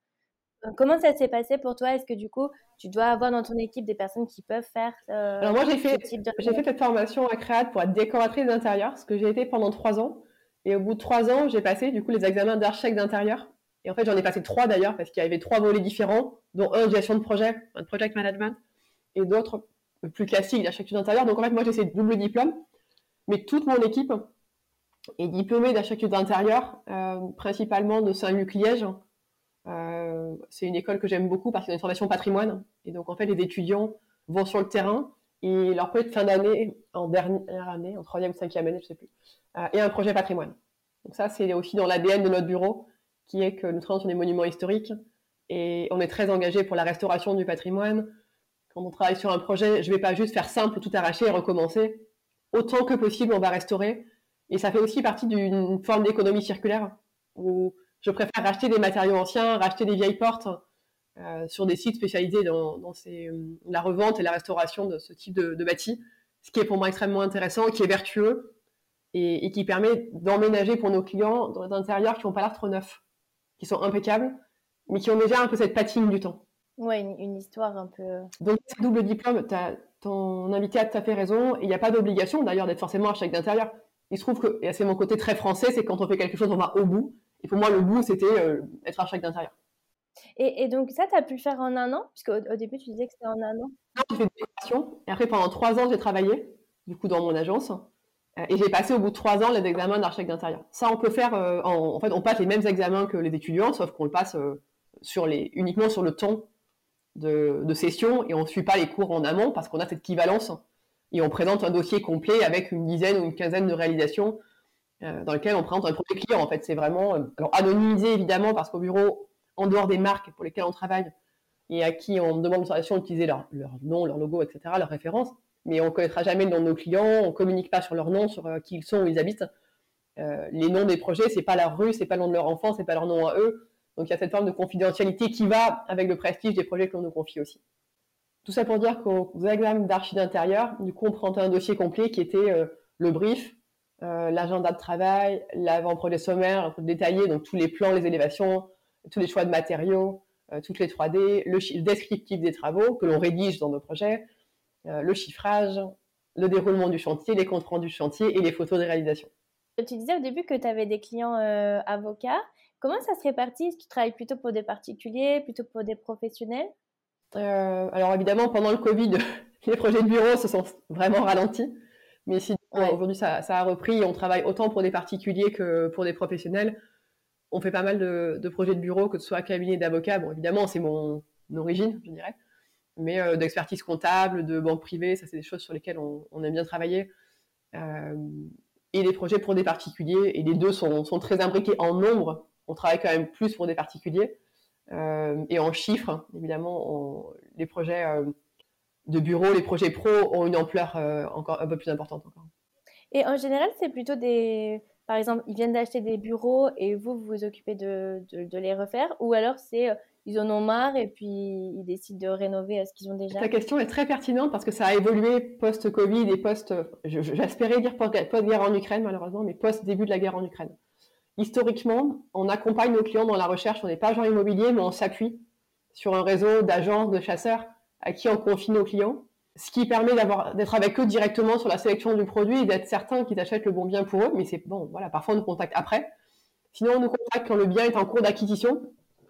Euh, comment ça s'est passé pour toi? Est-ce que du coup, tu dois avoir dans ton équipe des personnes qui peuvent faire euh, Alors moi, j'ai fait, j'ai fait cette formation à Créate pour être décoratrice d'intérieur, ce que j'ai été pendant trois ans. Et au bout de trois ans, j'ai passé du coup les examens d'architecte d'intérieur. Et en fait, j'en ai passé trois d'ailleurs parce qu'il y avait trois volets différents, dont un gestion de projet, un project management, et d'autres plus classiques d'architecture d'intérieur. Donc en fait, moi, j'ai ces double diplôme, mais toute mon équipe est diplômée d'architecture d'intérieur, euh, principalement de Saint-Luc Liège. Euh, c'est une école que j'aime beaucoup parce qu'il y a une formation patrimoine. Et donc, en fait, les étudiants vont sur le terrain et leur projet de fin d'année, en dernière année, en troisième ou cinquième année, je sais plus, euh, et un projet patrimoine. Donc ça, c'est aussi dans l'ADN de notre bureau, qui est que nous travaillons sur des monuments historiques et on est très engagé pour la restauration du patrimoine. Quand on travaille sur un projet, je vais pas juste faire simple, tout arracher et recommencer. Autant que possible, on va restaurer et ça fait aussi partie d'une forme d'économie circulaire où je préfère racheter des matériaux anciens, racheter des vieilles portes euh, sur des sites spécialisés dans, dans ces, la revente et la restauration de ce type de, de bâti, ce qui est pour moi extrêmement intéressant, qui est vertueux et, et qui permet d'emménager pour nos clients dans des intérieurs qui n'ont pas l'air trop neufs, qui sont impeccables, mais qui ont déjà un peu cette patine du temps. Ouais, une, une histoire un peu. Donc, double diplôme, as, ton invité a tout à fait raison. Il n'y a pas d'obligation d'ailleurs d'être forcément architecte d'intérieur il se trouve que, et c'est mon côté très français, c'est quand on fait quelque chose, on va au bout. Et pour moi, le bout, c'était euh, être architecte d'intérieur. Et, et, donc ça, tu as pu le faire en un an? Puisqu'au au début, tu disais que c'était en un an. Non, j'ai fait des décorations. Et après, pendant trois ans, j'ai travaillé, du coup, dans mon agence. Euh, et j'ai passé au bout de trois ans les examens d'architecte d'intérieur. Ça, on peut faire, euh, en, en, fait, on passe les mêmes examens que les étudiants, sauf qu'on le passe euh, sur les, uniquement sur le temps de, de session et on ne suit pas les cours en amont parce qu'on a cette équivalence et on présente un dossier complet avec une dizaine ou une quinzaine de réalisations euh, dans lequel on présente un projet client. En fait, c'est vraiment euh, alors anonymisé évidemment parce qu'au bureau, en dehors des marques pour lesquelles on travaille et à qui on demande l'autorisation d'utiliser leur, leur nom, leur logo, etc., leur référence, mais on ne connaîtra jamais le nom de nos clients, on communique pas sur leur nom, sur euh, qui ils sont, où ils habitent. Euh, les noms des projets, c'est pas leur rue, c'est pas le nom de leur enfant, c'est pas leur nom à eux. Donc il y a cette forme de confidentialité qui va avec le prestige des projets que l'on nous confie aussi. Tout ça pour dire qu'aux examens d'archi d'intérieur, du coup, on présentait un dossier complet qui était euh, le brief, euh, l'agenda de travail, l'avant-projet sommaire, un peu détaillé, donc tous les plans, les élévations, tous les choix de matériaux, euh, toutes les 3D, le, descriptif des travaux que l'on rédige dans nos projets, euh, le chiffrage, le déroulement du chantier, les comptes rendus du chantier et les photos de réalisation. Tu disais au début que tu avais des clients avocats. Comment ça se répartit? Tu travailles plutôt pour des particuliers, plutôt pour des professionnels? Alors évidemment, pendant le Covid, [LAUGHS] les projets de bureau se sont vraiment ralentis. Mais si aujourd'hui ça, a repris, on travaille autant pour des particuliers que pour des professionnels. On fait pas mal de, projets de bureau, que ce soit cabinet d'avocats. Bon, évidemment, c'est mon origine, je dirais. mais d'expertise comptable, de banque privée, ça c'est des choses sur lesquelles on, on aime bien travailler. et les projets pour des particuliers, et les deux sont, très imbriqués en nombre. On travaille quand même plus pour des particuliers. et en chiffres, évidemment, les projets de bureau, les projets pro ont une ampleur encore un peu plus importante encore. Et en général, c'est plutôt des par exemple, ils viennent d'acheter des bureaux et vous, vous vous occupez de, de, les refaire Ou alors c'est, euh, ils en ont marre et puis ils décident de rénover ce qu'ils ont déjà Ta question est très pertinente parce que ça a évolué post-Covid et post, j'espérais dire post-guerre en Ukraine malheureusement, mais post-début de la guerre en Ukraine. Historiquement, on accompagne nos clients dans la recherche, on n'est pas agent immobilier, mais on s'appuie sur un réseau d'agences, de chasseurs à qui on confie nos clients ce qui permet d'être avec eux directement sur la sélection du produit et d'être certain qu'ils achètent le bon bien pour eux. Mais c'est bon, voilà, parfois on nous contacte après. Sinon, on nous contacte quand le bien est en cours d'acquisition,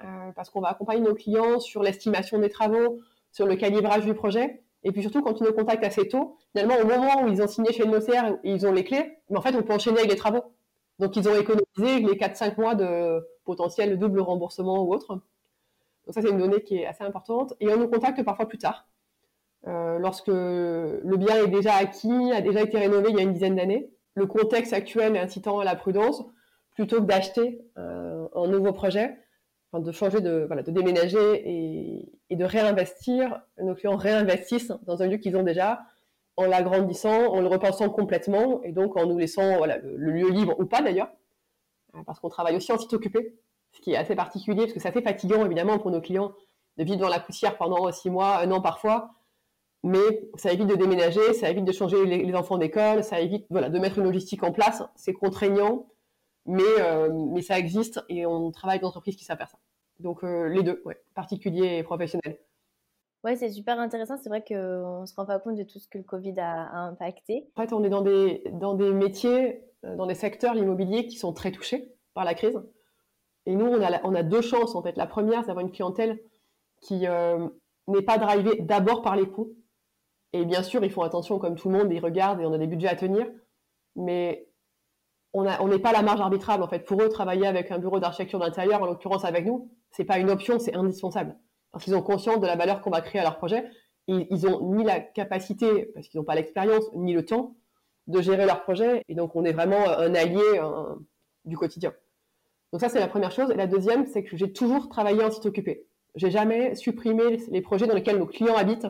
euh, parce qu'on va accompagner nos clients sur l'estimation des travaux, sur le calibrage du projet. Et puis surtout, quand ils nous contactent assez tôt, finalement, au moment où ils ont signé chez le notaire et ils ont les clés, en fait, on peut enchaîner avec les travaux. Donc, ils ont économisé les 4-5 mois de potentiel double remboursement ou autre. Donc ça, c'est une donnée qui est assez importante. Et on nous contacte parfois plus tard lorsque le bien est déjà acquis, a déjà été rénové il y a une dizaine d'années. Le contexte actuel incitant à la prudence, plutôt que d'acheter euh, un nouveau projet, enfin de changer de, voilà, de déménager et, de réinvestir. Nos clients réinvestissent dans un lieu qu'ils ont déjà en l'agrandissant, en le repensant complètement et donc en nous laissant le, lieu libre ou pas d'ailleurs, euh, parce qu'on travaille aussi en site occupé, ce qui est assez particulier parce que ça fait fatigant évidemment pour nos clients de vivre dans la poussière pendant six mois, un an parfois, mais ça évite de déménager, ça évite de changer les, enfants d'école, ça évite voilà, de mettre une logistique en place. C'est contraignant, mais, euh, mais ça existe et on travaille avec des entreprises qui savent faire ça. Donc euh, les deux, ouais, particuliers et professionnels. Ouais, c'est super intéressant. C'est vrai qu'on ne se rend pas compte de tout ce que le Covid a, impacté. En fait, on est dans des, dans des métiers, euh, dans des secteurs, l'immobilier, qui sont très touchés par la crise. Et nous, on a, on a deux chances, en fait. La première, c'est d'avoir une clientèle qui n'est pas drivée d'abord par les coûts, et bien sûr, ils font attention comme tout le monde, ils regardent et on a des budgets à tenir. Mais on n'est pas la marge arbitrable en fait. Pour eux, travailler avec un bureau d'architecture d'intérieur, en l'occurrence avec nous, c'est pas une option, c'est indispensable. Parce qu'ils ont conscience de la valeur qu'on va créer à leur projet. Et ils ont ni la capacité, parce qu'ils n'ont pas l'expérience, ni le temps de gérer leur projet. Et donc, on est vraiment un allié du quotidien. Donc ça, c'est la première chose. Et la deuxième, c'est que j'ai toujours travaillé en site occupé. J'ai jamais supprimé les projets dans lesquels nos clients habitent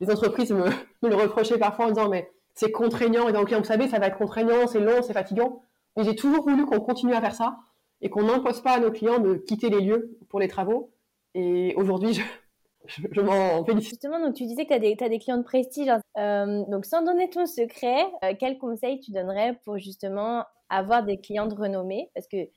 les entreprises [LAUGHS] me, le reprochaient parfois en disant mais c'est contraignant et donc vous savez ça va être contraignant, c'est long, c'est fatigant. Mais j'ai toujours voulu qu'on continue à faire ça et qu'on n'impose pas à nos clients de quitter les lieux pour les travaux. Et aujourd'hui, [LAUGHS] je, je, m'en félicite. Justement, donc tu disais que tu as, as, des clients de prestige. Hein. Euh, donc sans donner ton secret, euh, quel conseil tu donnerais pour justement avoir des clients de renommée? Parce que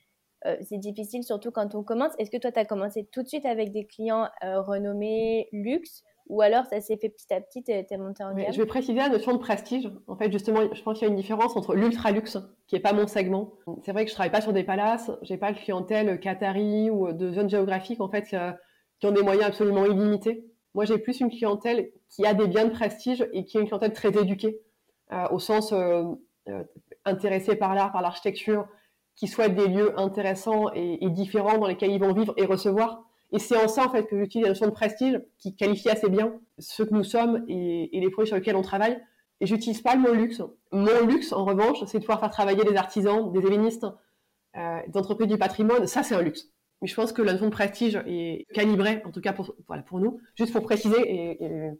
euh, c'est difficile surtout quand on commence. Est-ce que toi, tu as commencé tout de suite avec des clients renommés luxe? Ou alors ça s'est fait petit à petit, tu es, monté en gamme Je vais préciser la notion de prestige. En fait, justement, je pense qu'il y a une différence entre l'ultra luxe, qui est pas mon segment. C'est vrai que je travaille pas sur des palaces, j'ai pas le clientèle Qatari ou de zones géographiques en fait qui ont des moyens absolument illimités. Moi, j'ai plus une clientèle qui a des biens de prestige et qui est une clientèle très éduquée, euh, au sens euh, euh, intéressée par l'art, par l'architecture, qui souhaite des lieux intéressants et, et différents dans lesquels ils vont vivre et recevoir. Et c'est en ça, en fait, que j'utilise la notion de prestige qui qualifie assez bien ce que nous sommes et, les produits sur lesquels on travaille. Et j'utilise pas le mot luxe. Mon luxe, en revanche, c'est de pouvoir faire travailler des artisans, des ébénistes, euh, des entreprises du patrimoine. Ça, c'est un luxe. Mais je pense que la notion de prestige est calibrée, en tout cas pour, voilà, pour nous, juste pour préciser et,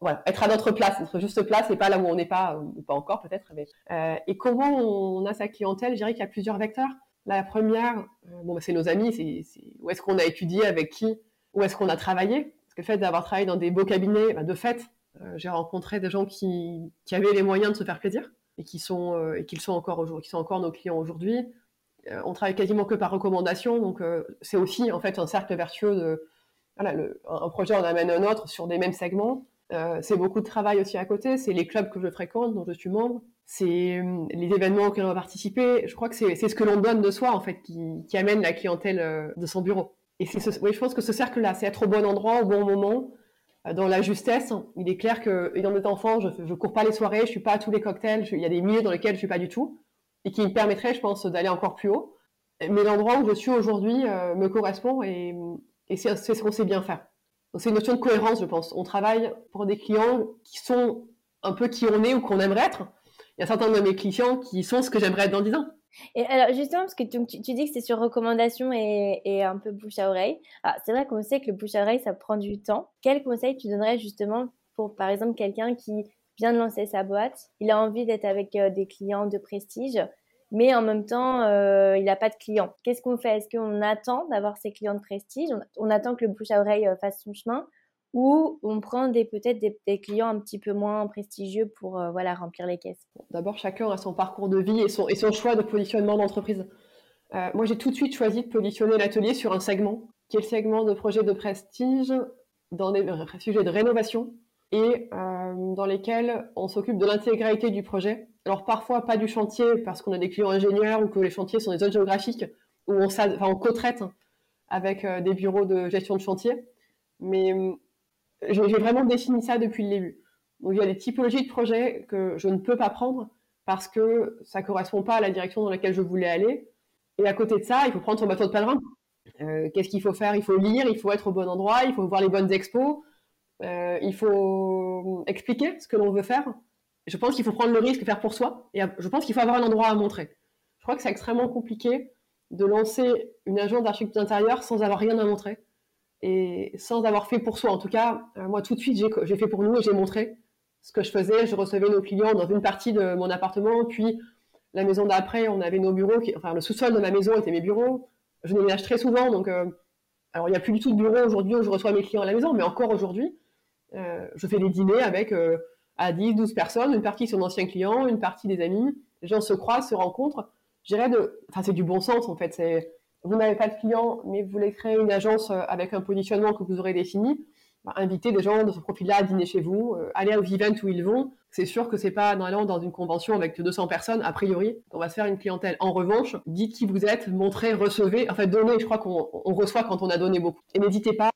voilà, être à notre place, notre juste place et pas là où on n'est pas, ou pas encore peut-être. Euh, et comment on a sa clientèle? Je dirais qu'il y a plusieurs vecteurs. La première, euh, bon, bah, c'est nos amis, c'est où est-ce qu'on a étudié, avec qui, où est-ce qu'on a travaillé. Parce que le fait d'avoir travaillé dans des beaux cabinets, bah, de fait, euh, j'ai rencontré des gens qui, avaient les moyens de se faire plaisir et qui sont euh, et qui sont encore qui sont encore nos clients aujourd'hui. on travaille quasiment que par recommandation, donc c'est aussi en fait un cercle vertueux voilà, un projet en amène un autre sur des mêmes segments. c'est beaucoup de travail aussi à côté. C'est les clubs que je fréquente, dont je suis membre c'est euh, les événements auxquels on va participer. Je crois que c'est ce que l'on donne de soi, en fait, qui, amène la clientèle euh, de son bureau. Et oui, je pense que ce cercle-là, c'est être au bon endroit, au bon moment, euh, dans la justesse. Il est clair que, ayant des enfants, je, je cours pas les soirées, je suis pas à tous les cocktails, il y a des milieux dans lesquels je suis pas du tout, et qui me permettraient, je pense, d'aller encore plus haut. Mais l'endroit où je suis aujourd'hui me correspond et, et c'est ce qu'on sait bien faire. c'est une notion de cohérence, je pense. On travaille pour des clients qui sont un peu qui on est ou qu'on aimerait être. Y a certains de mes clients qui sont ce que j'aimerais être dans 10 ans. Et alors justement, parce que tu, tu dis que c'est sur recommandation et, et, un peu bouche à oreille. c'est vrai qu'on sait que le bouche à oreille, ça prend du temps. Quel conseil tu donnerais justement pour, par exemple, quelqu'un qui vient de lancer sa boîte, il a envie d'être avec euh, des clients de prestige, mais en même temps, euh, il n'a pas de clients. Qu'est-ce qu'on fait? Est-ce qu'on attend d'avoir ces clients de prestige? On, attend que le bouche à oreille euh, fasse son chemin? Ou on prend peut-être des, clients un petit peu moins prestigieux pour euh, voilà remplir les caisses D'abord, chacun a son parcours de vie et son, choix de positionnement d'entreprise. Euh, moi, j'ai tout de suite choisi de positionner l'atelier sur un segment, qui est le segment de projets de prestige dans des sujets de rénovation et euh, dans lesquels on s'occupe de l'intégralité du projet. Alors parfois pas du chantier parce qu'on a des clients ingénieurs ou que les chantiers sont des zones géographiques où on, on co-traite avec des bureaux de gestion de chantier. Mais j'ai vraiment défini ça depuis le début. Donc il y a des typologies de projets que je ne peux pas prendre parce que ça correspond pas à la direction dans laquelle je voulais aller. Et à côté de ça, il faut prendre son bateau de pèlerin. Euh, Qu'est-ce qu'il faut faire? Il faut lire, il faut être au bon endroit, il faut voir les bonnes expos, euh, il faut expliquer ce que l'on veut faire. Je pense qu'il faut prendre le risque de faire pour soi. Et je pense qu'il faut avoir un endroit à montrer. Je crois que c'est extrêmement compliqué de lancer une agence d'architecture d'intérieur sans avoir rien à montrer et sans avoir fait pour soi. En tout cas, euh, moi tout de suite, j'ai fait pour nous et j'ai montré ce que je faisais. Je recevais nos clients dans une partie de mon appartement, puis la maison d'après, on avait nos bureaux, enfin le sous-sol de ma maison était mes bureaux. Je déménage très souvent, donc euh, alors il n'y a plus du tout de bureau aujourd'hui où je reçois mes clients à la maison, mais encore aujourd'hui, euh, je fais des dîners avec à 10, 12 personnes, une partie sont d'anciens clients, une partie des amis. Les gens se croisent, se rencontrent. J'irais de, enfin c'est du bon sens en fait. C'est vous n'avez pas de clients, mais vous voulez créer une agence euh, avec un positionnement que vous aurez défini, bah, invitez des gens de ce profil-là à dîner chez vous, euh, aller au event où ils vont. C'est sûr que c'est pas en allant dans une convention avec 200 personnes, a priori, on va se faire une clientèle. En revanche, dites qui vous êtes, montrez, recevez. En fait, donnez, je crois qu'on reçoit quand on a donné beaucoup. Et n'hésitez pas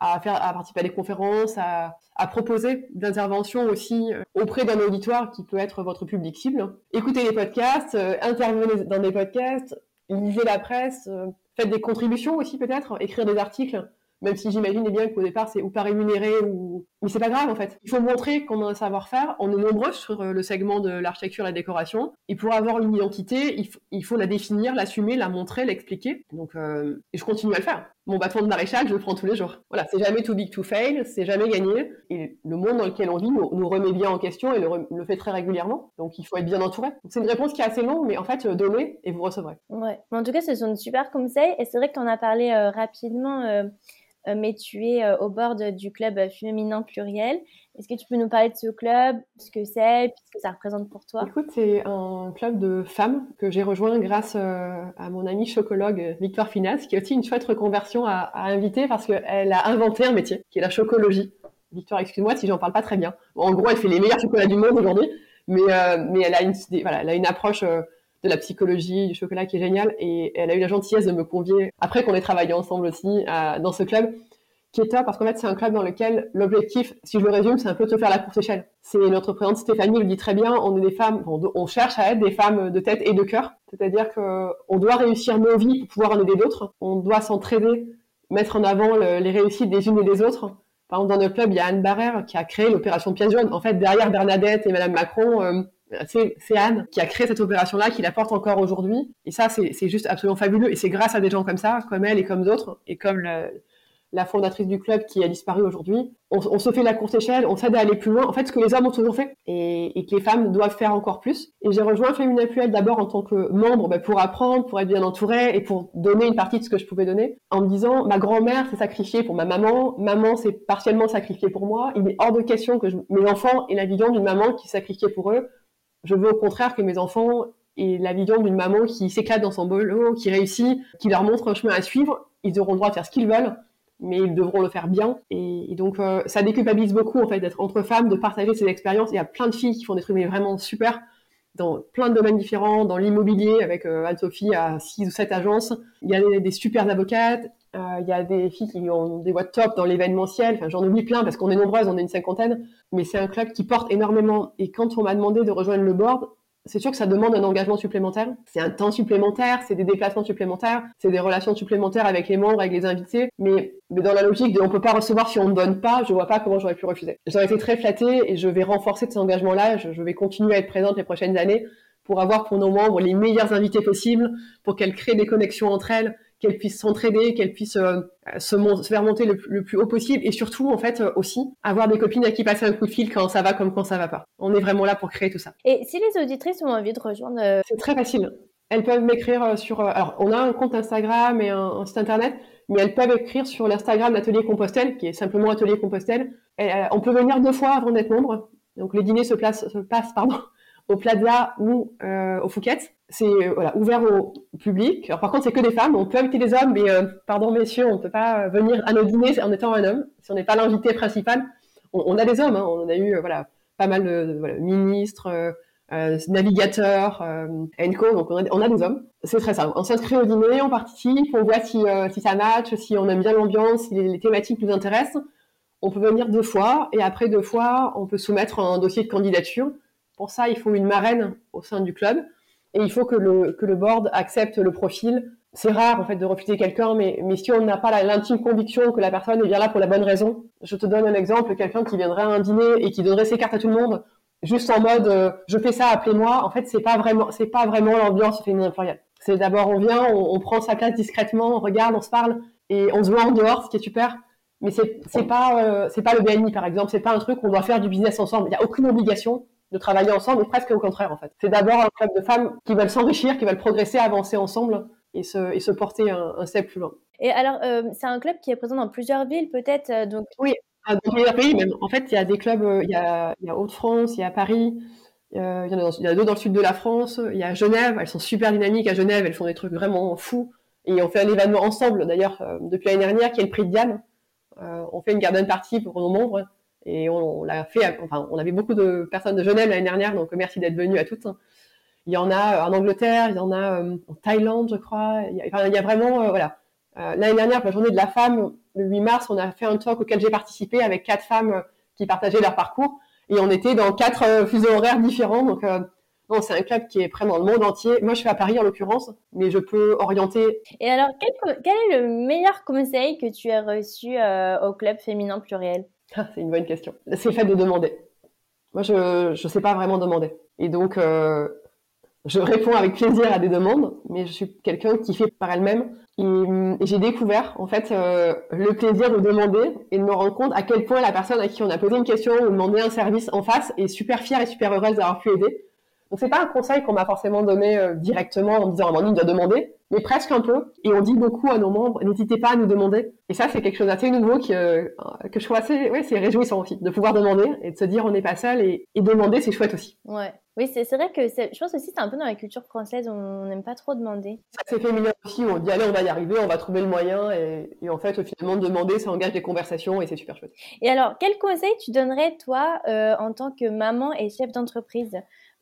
à, faire, à participer à des conférences, à, proposer d'interventions aussi euh, auprès d'un auditoire qui peut être votre public cible. Écoutez les podcasts, intervenez dans des podcasts, lisez la presse, euh, faites des contributions aussi peut-être, écrire des articles, même si j'imagine bien qu'au départ c'est ou pas rémunéré ou mais c'est pas grave en fait. Il faut montrer qu'on a un savoir-faire. On est nombreux sur euh, le segment de l'architecture et la décoration. Et pour avoir une identité, il, faut la définir, l'assumer, la montrer, l'expliquer. Donc euh, et je continue à le faire. Mon bâton de maréchal, je le prends tous les jours. Voilà, c'est jamais too big to fail, c'est jamais gagné. Et le monde dans lequel on vit nous, remet bien en question et le, fait très régulièrement. Donc il faut être bien entouré. C'est une réponse qui est assez longue, mais en fait, euh, donnez et vous recevrez. Ouais. En tout cas, ce sont de super conseils. Et c'est vrai que tu en as parlé rapidement. Euh, mais tu es euh, au bord du club féminin pluriel. Est-ce que tu peux nous parler de ce club, ce que c'est, ce que ça représente pour toi? Écoute, c'est un club de femmes que j'ai rejoint grâce euh, à mon amie chocologue Victoire Finas, qui a aussi une chouette reconversion à, inviter parce qu'elle a inventé un métier qui est la chocologie. Victoire, excuse-moi si j'en parle pas très bien. en gros, elle fait les meilleurs chocolats du monde aujourd'hui, mais, mais elle, a une, voilà, elle a une approche de la psychologie, du chocolat qui est génial. Et elle a eu la gentillesse de me convier, après qu'on ait travaillé ensemble aussi, dans ce club, qui est top parce qu'en fait, c'est un club dans lequel l'objectif, si je le résume, c'est un peu de se faire la course échelle. C'est notre présidente Stéphanie le dit très bien, on est des femmes, on, cherche à être des femmes de tête et de cœur. C'est-à-dire qu'on doit réussir nos vies pour pouvoir en aider d'autres. On doit s'entraider, mettre en avant les réussites des unes et des autres. Par exemple, dans notre club, il y a Anne Barrère qui a créé l'opération jaune. En fait, derrière Bernadette et Madame Macron, euh, c'est Anne qui a créé cette opération-là, qui la porte encore aujourd'hui. Et ça, c'est juste absolument fabuleux. Et c'est grâce à des gens comme ça, comme elle et comme d'autres, et comme la fondatrice du club qui a disparu aujourd'hui. On, se fait la course échelle, on s'aide à aller plus loin. En fait, ce que les hommes ont toujours fait et, que les femmes doivent faire encore plus. Et j'ai rejoint Féminin Puel d'abord en tant que membre bah, pour apprendre, pour être bien entourée et pour donner une partie de ce que je pouvais donner. En me disant, ma grand-mère s'est sacrifiée pour ma maman, maman s'est partiellement sacrifiée pour moi. Il est hors de question que mes enfants aient la vision d'une maman qui s'est sacrifiée pour eux je veux au contraire que mes enfants aient la vision d'une maman qui s'éclate dans son boulot, qui réussit, qui leur montre un chemin à suivre. Ils auront le droit de faire ce qu'ils veulent, mais ils devront le faire bien. Et, donc, euh, ça déculpabilise beaucoup, en fait, d'être entre femmes, de partager ces expériences. Il y a plein de filles qui font des trucs vraiment super dans plein de domaines différents, dans l'immobilier avec euh, Anne-Sophie à 6 ou 7 agences. Il y a des, des super avocates, il y a des filles qui ont des voix top dans l'événementiel. Enfin, j'en oublie plein parce qu'on est nombreuses, on est une cinquantaine. Mais c'est un club qui porte énormément. Et quand on m'a demandé de rejoindre le board, c'est sûr que ça demande un engagement supplémentaire. C'est un temps supplémentaire, c'est des déplacements supplémentaires, c'est des relations supplémentaires avec les membres, avec les invités. Mais, dans la logique de on peut pas recevoir si on ne donne pas, je vois pas comment j'aurais pu refuser. J'aurais été très flattée et je vais renforcer cet engagement-là. Je, je vais continuer à être présente les prochaines années pour avoir pour nos membres les meilleurs invités possibles, pour qu'elles créent des connexions entre elles, qu'elles puissent s'entraider, qu'elles puissent euh, se, faire monter le, plus haut possible et surtout en fait euh, aussi avoir des copines à qui passer un coup de fil quand ça va comme quand ça va pas. On est vraiment là pour créer tout ça. Et si les auditrices ont envie de rejoindre, euh, c'est très facile. Elles peuvent m'écrire sur. alors on a un compte Instagram et un, site internet, mais elles peuvent écrire sur l'Instagram d'Atelier Compostelle, qui est simplement Atelier Compostelle. on peut venir deux fois avant d'être membre. Donc les dîners se, se passent pardon, au Plaza ou euh, au Fouquet. C'est euh, ouvert au public. Alors par contre, c'est que des femmes. On peut inviter des hommes, mais euh, pardon messieurs, on ne peut pas venir à nos dîners en étant un homme. Si on n'est pas l'invité principal, on, a des hommes. Hein. On a eu pas mal de, ministres, navigateurs, ENCO. Donc on a, des hommes. C'est très simple. On s'inscrit au dîner, on participe, on voit si, ça match, si on aime bien l'ambiance, si les thématiques nous intéressent. On peut venir deux fois et après deux fois, on peut soumettre un dossier de candidature pour ça, il faut une marraine au sein du club et il faut que le, que le board accepte le profil. C'est rare en fait de refuser quelqu'un, mais, mais si on n'a pas l'intime conviction que la personne est bien là pour la bonne raison, je te donne un exemple, quelqu'un qui viendrait à un dîner et qui donnerait ses cartes à tout le monde, juste en mode euh, je fais ça, appelez-moi. En fait, c'est pas vraiment, c'est pas vraiment l'ambiance féminine impériale. C'est d'abord on vient, on, prend sa place discrètement, on regarde, on se parle et on se voit en dehors, ce qui est super. Mais c'est c'est pas euh, c'est pas le BNI par exemple, c'est pas un truc qu'on doit faire du business ensemble. Il y a aucune obligation de travailler ensemble, mais presque au contraire en fait. C'est d'abord un club de femmes qui veulent s'enrichir, qui veulent progresser, avancer ensemble et se, et se porter un, un step plus loin. Et alors, euh, c'est un club qui est présent dans plusieurs villes peut-être euh, donc... Oui, dans plusieurs pays même. En fait, il y a des clubs, euh, il y a, il y a Haute-France, il y a Paris, il y, en a il y, a deux dans le sud de la France, il y a Genève, elles sont super dynamiques à Genève, elles font des trucs vraiment fous. Et on fait un événement ensemble d'ailleurs depuis l'année dernière qui est le prix de Diane. on fait une garden party pour nos membres et on, l'a fait, enfin, on avait beaucoup de personnes de Genève l'année dernière, donc merci d'être venus à toutes. Il y en a euh, en Angleterre, il y en a euh, en Thaïlande, je crois. Il y a, vraiment, euh, voilà. l'année dernière, pour la journée de la femme, le 8 mars, on a fait un talk auquel j'ai participé avec quatre femmes qui partageaient leur parcours. Et on était dans quatre fuseaux horaires différents. Donc, non, c'est un club qui est prêt dans le monde entier. Moi, je suis à Paris en l'occurrence, mais je peux orienter. Et alors, quel, est le meilleur conseil que tu as reçu au club féminin pluriel? C'est une bonne question. C'est le fait de demander. Moi, je ne sais pas vraiment demander. Et donc, euh, je réponds avec plaisir à des demandes, mais je suis quelqu'un qui fait par elle-même. Et, j'ai découvert, en fait, euh, le plaisir de demander et de me rendre compte à quel point la personne à qui on a posé une question ou demandé un service en face est super fière et super heureuse d'avoir pu aider. Donc c'est pas un conseil qu'on m'a forcément donné euh, directement en me disant Amandine doit demander, mais presque un peu. Et on dit beaucoup à nos membres n'hésitez pas à nous demander. Et ça c'est quelque chose d'assez nouveau qui, euh, que je trouve assez, ouais, c'est réjouissant aussi de pouvoir demander et de se dire on n'est pas seul et, et demander c'est chouette aussi. Ouais. Oui, c'est vrai que je pense aussi c'est un peu dans la culture française, on n'aime pas trop demander. Ça c'est féminin aussi, on dit allez on va y arriver, on va trouver le moyen et, et en fait finalement demander ça engage des conversations et c'est super chouette. Et alors quel conseil tu donnerais toi euh, en tant que maman et chef d'entreprise?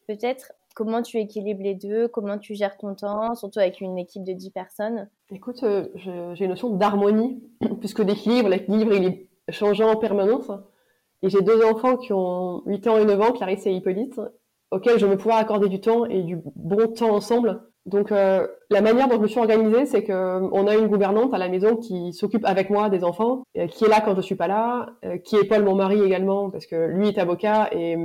Peut-être comment tu équilibres les deux, comment tu gères ton temps, surtout avec une équipe de 10 personnes Écoute, euh, j'ai une notion d'harmonie, [CLEARS THROAT] puisque d'équilibre, l'équilibre, il est changeant en permanence. Et j'ai deux enfants qui ont 8 ans et 9 ans, Clarisse et Hippolyte, auxquels je veux pouvoir accorder du temps et du bon temps ensemble. Donc euh, la manière dont je me suis organisée, c'est que euh, on a une gouvernante à la maison qui s'occupe avec moi des enfants, qui est là quand je suis pas là, qui Paul mon mari également parce que lui est avocat et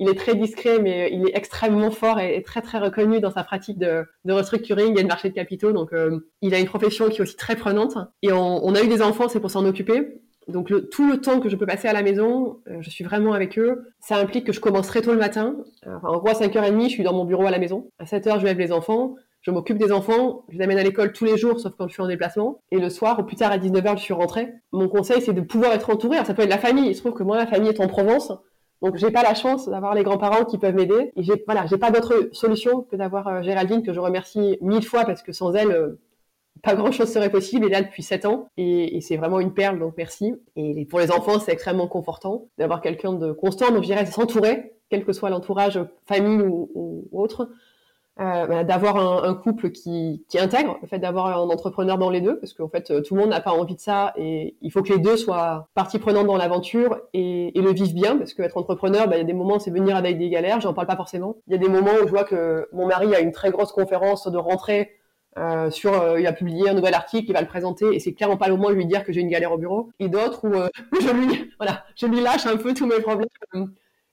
il est très discret, mais il est extrêmement fort et, très très reconnu dans sa pratique de, de restructuring et de marché de capitaux. Donc, euh, il a une profession qui est aussi très prenante. Et on, a eu des enfants, c'est pour s'en occuper. Donc, le, tout le temps que je peux passer à la maison, euh, je suis vraiment avec eux. Ça implique que je commence très tôt le matin. Enfin, en gros, à 5h30, je suis dans mon bureau à la maison. À 7h, je lève les enfants. Je m'occupe des enfants, je les amène à l'école tous les jours, sauf quand je suis en déplacement. Et le soir, ou plus tard à 19h, je suis rentrée. Mon conseil, c'est de pouvoir être entouré. ça peut être la famille. Il se trouve que moi, la famille est en Provence. Donc j'ai pas la chance d'avoir les grands-parents qui peuvent m'aider et j'ai voilà, j'ai pas d'autre solution que d'avoir euh, Géraldine que je remercie mille fois parce que sans elle euh, pas grand-chose serait possible. Est là depuis sept ans et, et c'est vraiment une perle, donc merci. Et pour les enfants, c'est extrêmement confortant d'avoir quelqu'un de constant. Donc je dirais s'entourer, quel que soit l'entourage, famille ou autre, euh, d'avoir un, couple qui, qui intègre, le fait d'avoir un entrepreneur dans les deux, parce qu'en fait, tout le monde n'a pas envie de ça, et il faut que les deux soient partie prenante dans l'aventure et, et, le vivent bien, parce qu'être entrepreneur, bah, il y a des moments, c'est venir avec des galères, j'en parle pas forcément. Il y a des moments où je vois que mon mari a une très grosse conférence de rentrée euh, sur, euh, il a publié un nouvel article, il va le présenter, et c'est clairement pas le moment de lui dire que j'ai une galère au bureau. Et d'autres où euh, [LAUGHS] je lui, voilà, je lui lâche un peu tous mes problèmes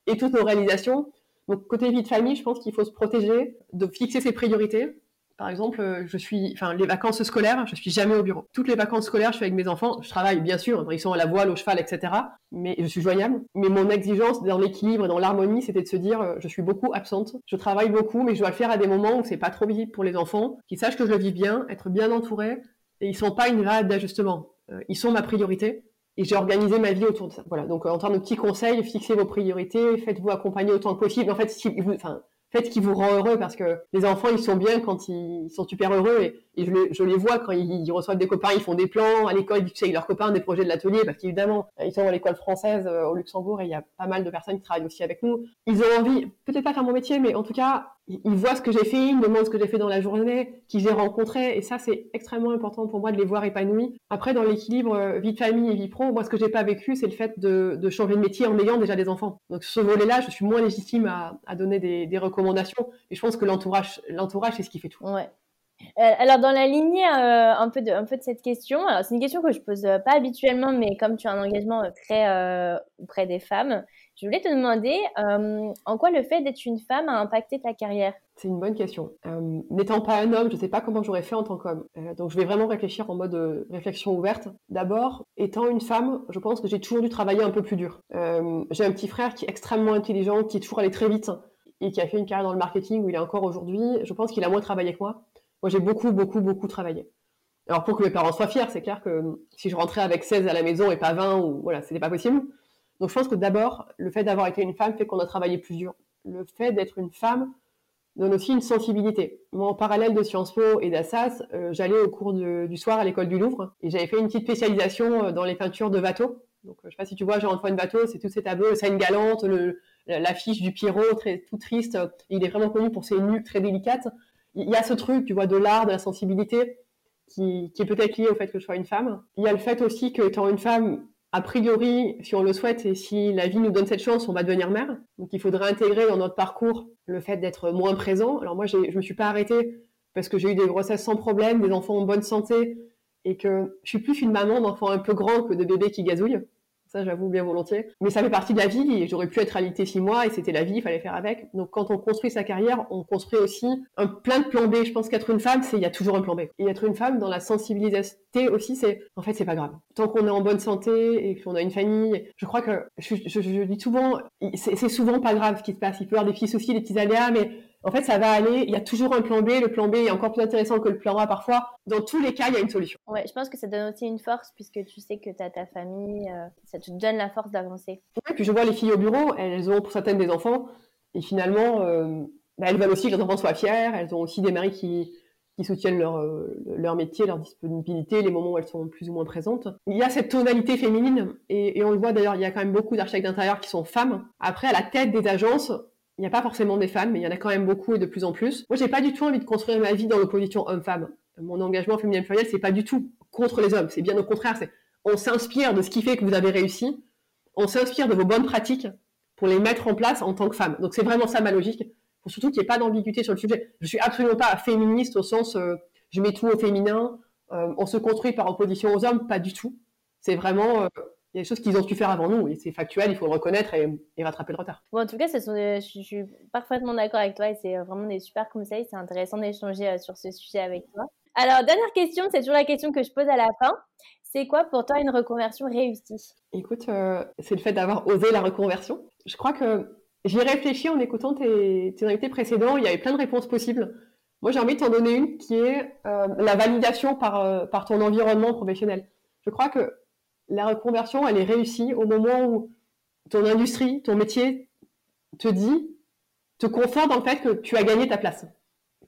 et toutes nos réalisations. Donc côté vie de famille, je pense qu'il faut se protéger, de fixer ses priorités. Par exemple, euh, je suis, enfin, les vacances scolaires, je suis jamais au bureau. Toutes les vacances scolaires, je suis avec mes enfants. Je travaille, bien sûr, ils sont à la voile, au cheval, etc. Mais je suis joignable. Mais mon exigence dans l'équilibre et dans l'harmonie, c'était de se dire, euh, je suis beaucoup absente. Je travaille beaucoup, mais je dois le faire à des moments où c'est pas trop visible pour les enfants, qu'ils sachent que je le vis bien, être bien entouré. Et ils sont pas une variable d'ajustement. Euh, ils sont ma priorité et j'ai organisé ma vie autour de ça. Voilà. Donc, en termes de petits conseils, fixez vos priorités, faites-vous accompagner autant que possible. En fait, si vous, enfin, faites qui vous rend heureux parce que les enfants, ils sont bien quand ils sont super heureux et, je, les, vois quand ils, reçoivent des copains, ils font des plans à l'école, ils discutent avec leurs copains des projets de l'atelier parce qu'évidemment, ils sont à l'école française euh, au Luxembourg et il y a pas mal de personnes qui travaillent aussi avec nous. Ils ont envie, peut-être pas faire mon métier, mais en tout cas, ils voient ce que j'ai fait, ils me demandent ce que j'ai fait dans la journée, qui j'ai rencontré, et ça c'est extrêmement important pour moi de les voir épanouis. Après, dans l'équilibre euh, vie de famille et vie pro, moi ce que j'ai pas vécu, c'est le fait de, changer de métier en ayant déjà des enfants. Donc ce volet-là, je suis moins légitime à, donner des, recommandations, et je pense que l'entourage, l'entourage, c'est ce qui fait tout. Ouais. Euh, alors dans la lignée euh, un peu de un peu de cette question, c'est une question que je pose pas habituellement, mais comme tu as un engagement euh, auprès des femmes, je voulais te demander euh, en quoi le fait d'être une femme a impacté ta carrière? C'est une bonne question. Euh, N'étant pas un homme, je ne sais pas comment j'aurais fait en tant qu'homme. Euh, donc je vais vraiment réfléchir en mode réflexion ouverte. D'abord, étant une femme, je pense que j'ai toujours dû travailler un peu plus dur. J'ai un petit frère qui est extrêmement intelligent, qui est toujours allé très vite et qui a fait une carrière dans le marketing où il est encore aujourd'hui. Je pense qu'il a moins travaillé que moi. Moi, j'ai beaucoup, beaucoup, beaucoup travaillé. Alors pour que mes parents soient fiers, c'est clair que si je rentrais avec 16 à la maison et pas 20, ou voilà, c'était pas possible. Donc je pense que d'abord, le fait d'avoir été une femme fait qu'on a travaillé plus dur. Le fait d'être une femme donne aussi une sensibilité. Moi, en parallèle de Sciences Po et d'Assas, euh, j'allais au cours du soir à l'école du Louvre et j'avais fait une petite spécialisation euh, dans les peintures de Watteau. Donc, euh, je sais pas si tu vois Jean-Antoine Watteau, c'est tous ces tableaux, scène galante, l'affiche du Pierrot, très, tout triste. Il est vraiment connu pour ses nuques très délicates. Il y a ce truc, tu vois, de l'art, de la sensibilité, qui, qui est peut-être lié au fait que je sois une femme. Il y a le fait aussi que, étant une femme, a priori, si on le souhaite et si la vie nous donne cette chance, on va devenir mère. Donc il faudrait intégrer dans notre parcours le fait d'être moins présent. Alors moi, je me suis pas arrêtée parce que j'ai eu des grossesses sans problème, des enfants en bonne santé et que je suis plus une maman d'enfants un peu grands que de bébés qui gazouillent. Ça, j'avoue bien volontiers. Mais ça fait partie de la vie j'aurais pu être alitée six mois et c'était la vie, il fallait faire avec. Donc, quand on construit sa carrière, on construit aussi un plein de plans B. Je pense qu'être une femme, c'est, il y a toujours un plan B. Et être une femme dans la sensibilisation aussi, c'est, en fait, c'est pas grave. Tant qu'on est en bonne santé et qu'on a une famille, je crois que, je, je, je dis souvent, c'est souvent pas grave ce qui se passe. Il peut y avoir des petits soucis, des petits aléas, mais en fait, ça va aller. Il y a toujours un plan B. Le plan B est encore plus intéressant que le plan A parfois. Dans tous les cas, il y a une solution. Ouais, je pense que ça donne aussi une force puisque tu sais que tu as ta famille. Euh, ça te donne la force d'avancer. Ouais, puis je vois les filles au bureau, elles ont pour certaines des enfants. Et finalement, euh, bah, elles veulent aussi que leurs enfants soient fiers. Elles ont aussi des maris qui, qui soutiennent leur, euh, leur métier, leur disponibilité, les moments où elles sont plus ou moins présentes. Il y a cette tonalité féminine, et, et on le voit d'ailleurs, il y a quand même beaucoup d'architectes d'intérieur qui sont femmes. Après, à la tête des agences, il n'y a pas forcément des femmes, mais il y en a quand même beaucoup et de plus en plus. Moi, j'ai pas du tout envie de construire ma vie dans l'opposition homme-femme. Mon engagement féminin pluriel, c'est pas du tout contre les hommes. C'est bien au contraire. C'est on s'inspire de ce qui fait que vous avez réussi. On s'inspire de vos bonnes pratiques pour les mettre en place en tant que femme. Donc c'est vraiment ça ma logique. Pour surtout qu'il n'y ait pas d'ambiguïté sur le sujet. Je suis absolument pas féministe au sens euh, je mets tout au féminin. Euh, on se construit par opposition aux hommes, pas du tout. C'est vraiment euh, il y a des choses qu'ils ont su faire avant nous et c'est factuel, il faut le reconnaître et, rattraper le retard. Bon, en tout cas, ce sont je, suis parfaitement d'accord avec toi et c'est vraiment des super conseils. C'est intéressant d'échanger euh, sur ce sujet avec toi. Alors, dernière question, c'est toujours la question que je pose à la fin. C'est quoi pour toi une reconversion réussie? Écoute, euh, c'est le fait d'avoir osé la reconversion. Je crois que j'y ai réfléchi en écoutant tes, tes invités précédents. Il y avait plein de réponses possibles. Moi, j'ai envie de t'en donner une qui est euh, la validation par, par ton environnement professionnel. Je crois que la reconversion, elle est réussie au moment où ton industrie, ton métier te dit, te conforte dans le fait que tu as gagné ta place,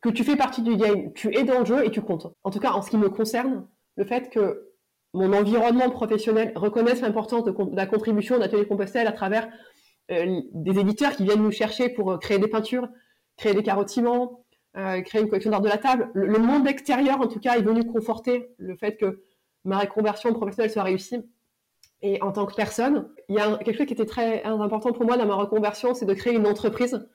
que tu fais partie du game, tu es dans le jeu et tu comptes. En tout cas, en ce qui me concerne, le fait que mon environnement professionnel reconnaisse l'importance de, la contribution d'Atelier Compostelle à travers euh, des éditeurs qui viennent nous chercher pour euh, créer des peintures, créer des carottiments, euh, créer une collection d'art de la table. Le, monde extérieur, en tout cas, est venu conforter le fait que ma reconversion professionnelle soit réussie. Et en tant que personne, il y a quelque chose qui était très important pour moi dans ma reconversion, c'est de créer une entreprise,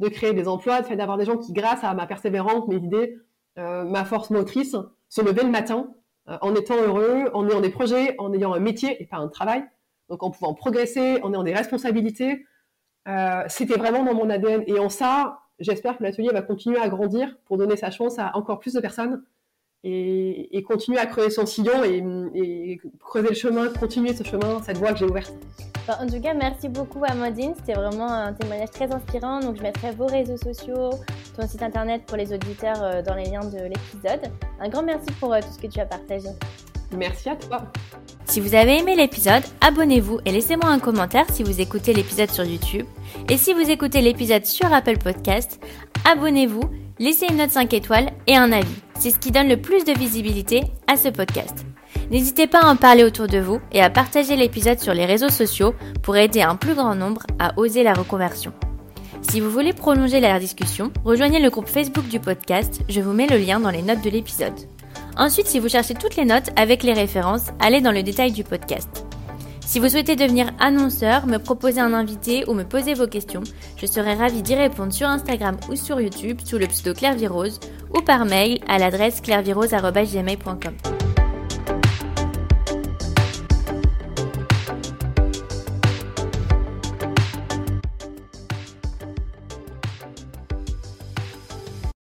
de créer des emplois, de d'avoir des gens qui, grâce à ma persévérance, mes idées, euh, ma force motrice, se lever le matin euh, en étant heureux, en ayant des projets, en ayant un métier et pas un travail, donc en pouvant progresser, en ayant des responsabilités. Euh, c'était vraiment dans mon ADN. Et en ça, j'espère que l'atelier va continuer à grandir pour donner sa chance à encore plus de personnes et, continuer à creuser son sillon et, creuser le chemin, continuer ce chemin, cette voie que j'ai ouverte. en tout cas, merci beaucoup Amandine, c'était vraiment un témoignage très inspirant. Donc je mettrai vos réseaux sociaux, ton site internet pour les auditeurs euh, dans les liens de l'épisode. Un grand merci pour euh, tout ce que tu as partagé. Merci à toi. Si vous avez aimé l'épisode, abonnez-vous et laissez-moi un commentaire si vous écoutez l'épisode sur YouTube. Et si vous écoutez l'épisode sur Apple Podcast, abonnez-vous, laissez une note 5 étoiles et un avis. C'est ce qui donne le plus de visibilité à ce podcast. N'hésitez pas à en parler autour de vous et à partager l'épisode sur les réseaux sociaux pour aider un plus grand nombre à oser la reconversion. Si vous voulez prolonger la discussion, rejoignez le groupe Facebook du podcast, je vous mets le lien dans les notes de l'épisode. Ensuite, si vous cherchez toutes les notes avec les références, allez dans le détail du podcast. Si vous souhaitez devenir annonceur, me proposer un invité ou me poser vos questions, je serai ravie d'y répondre sur Instagram ou sur YouTube sous le pseudo Claire ou par mail à l'adresse clairvirose.gmail.com.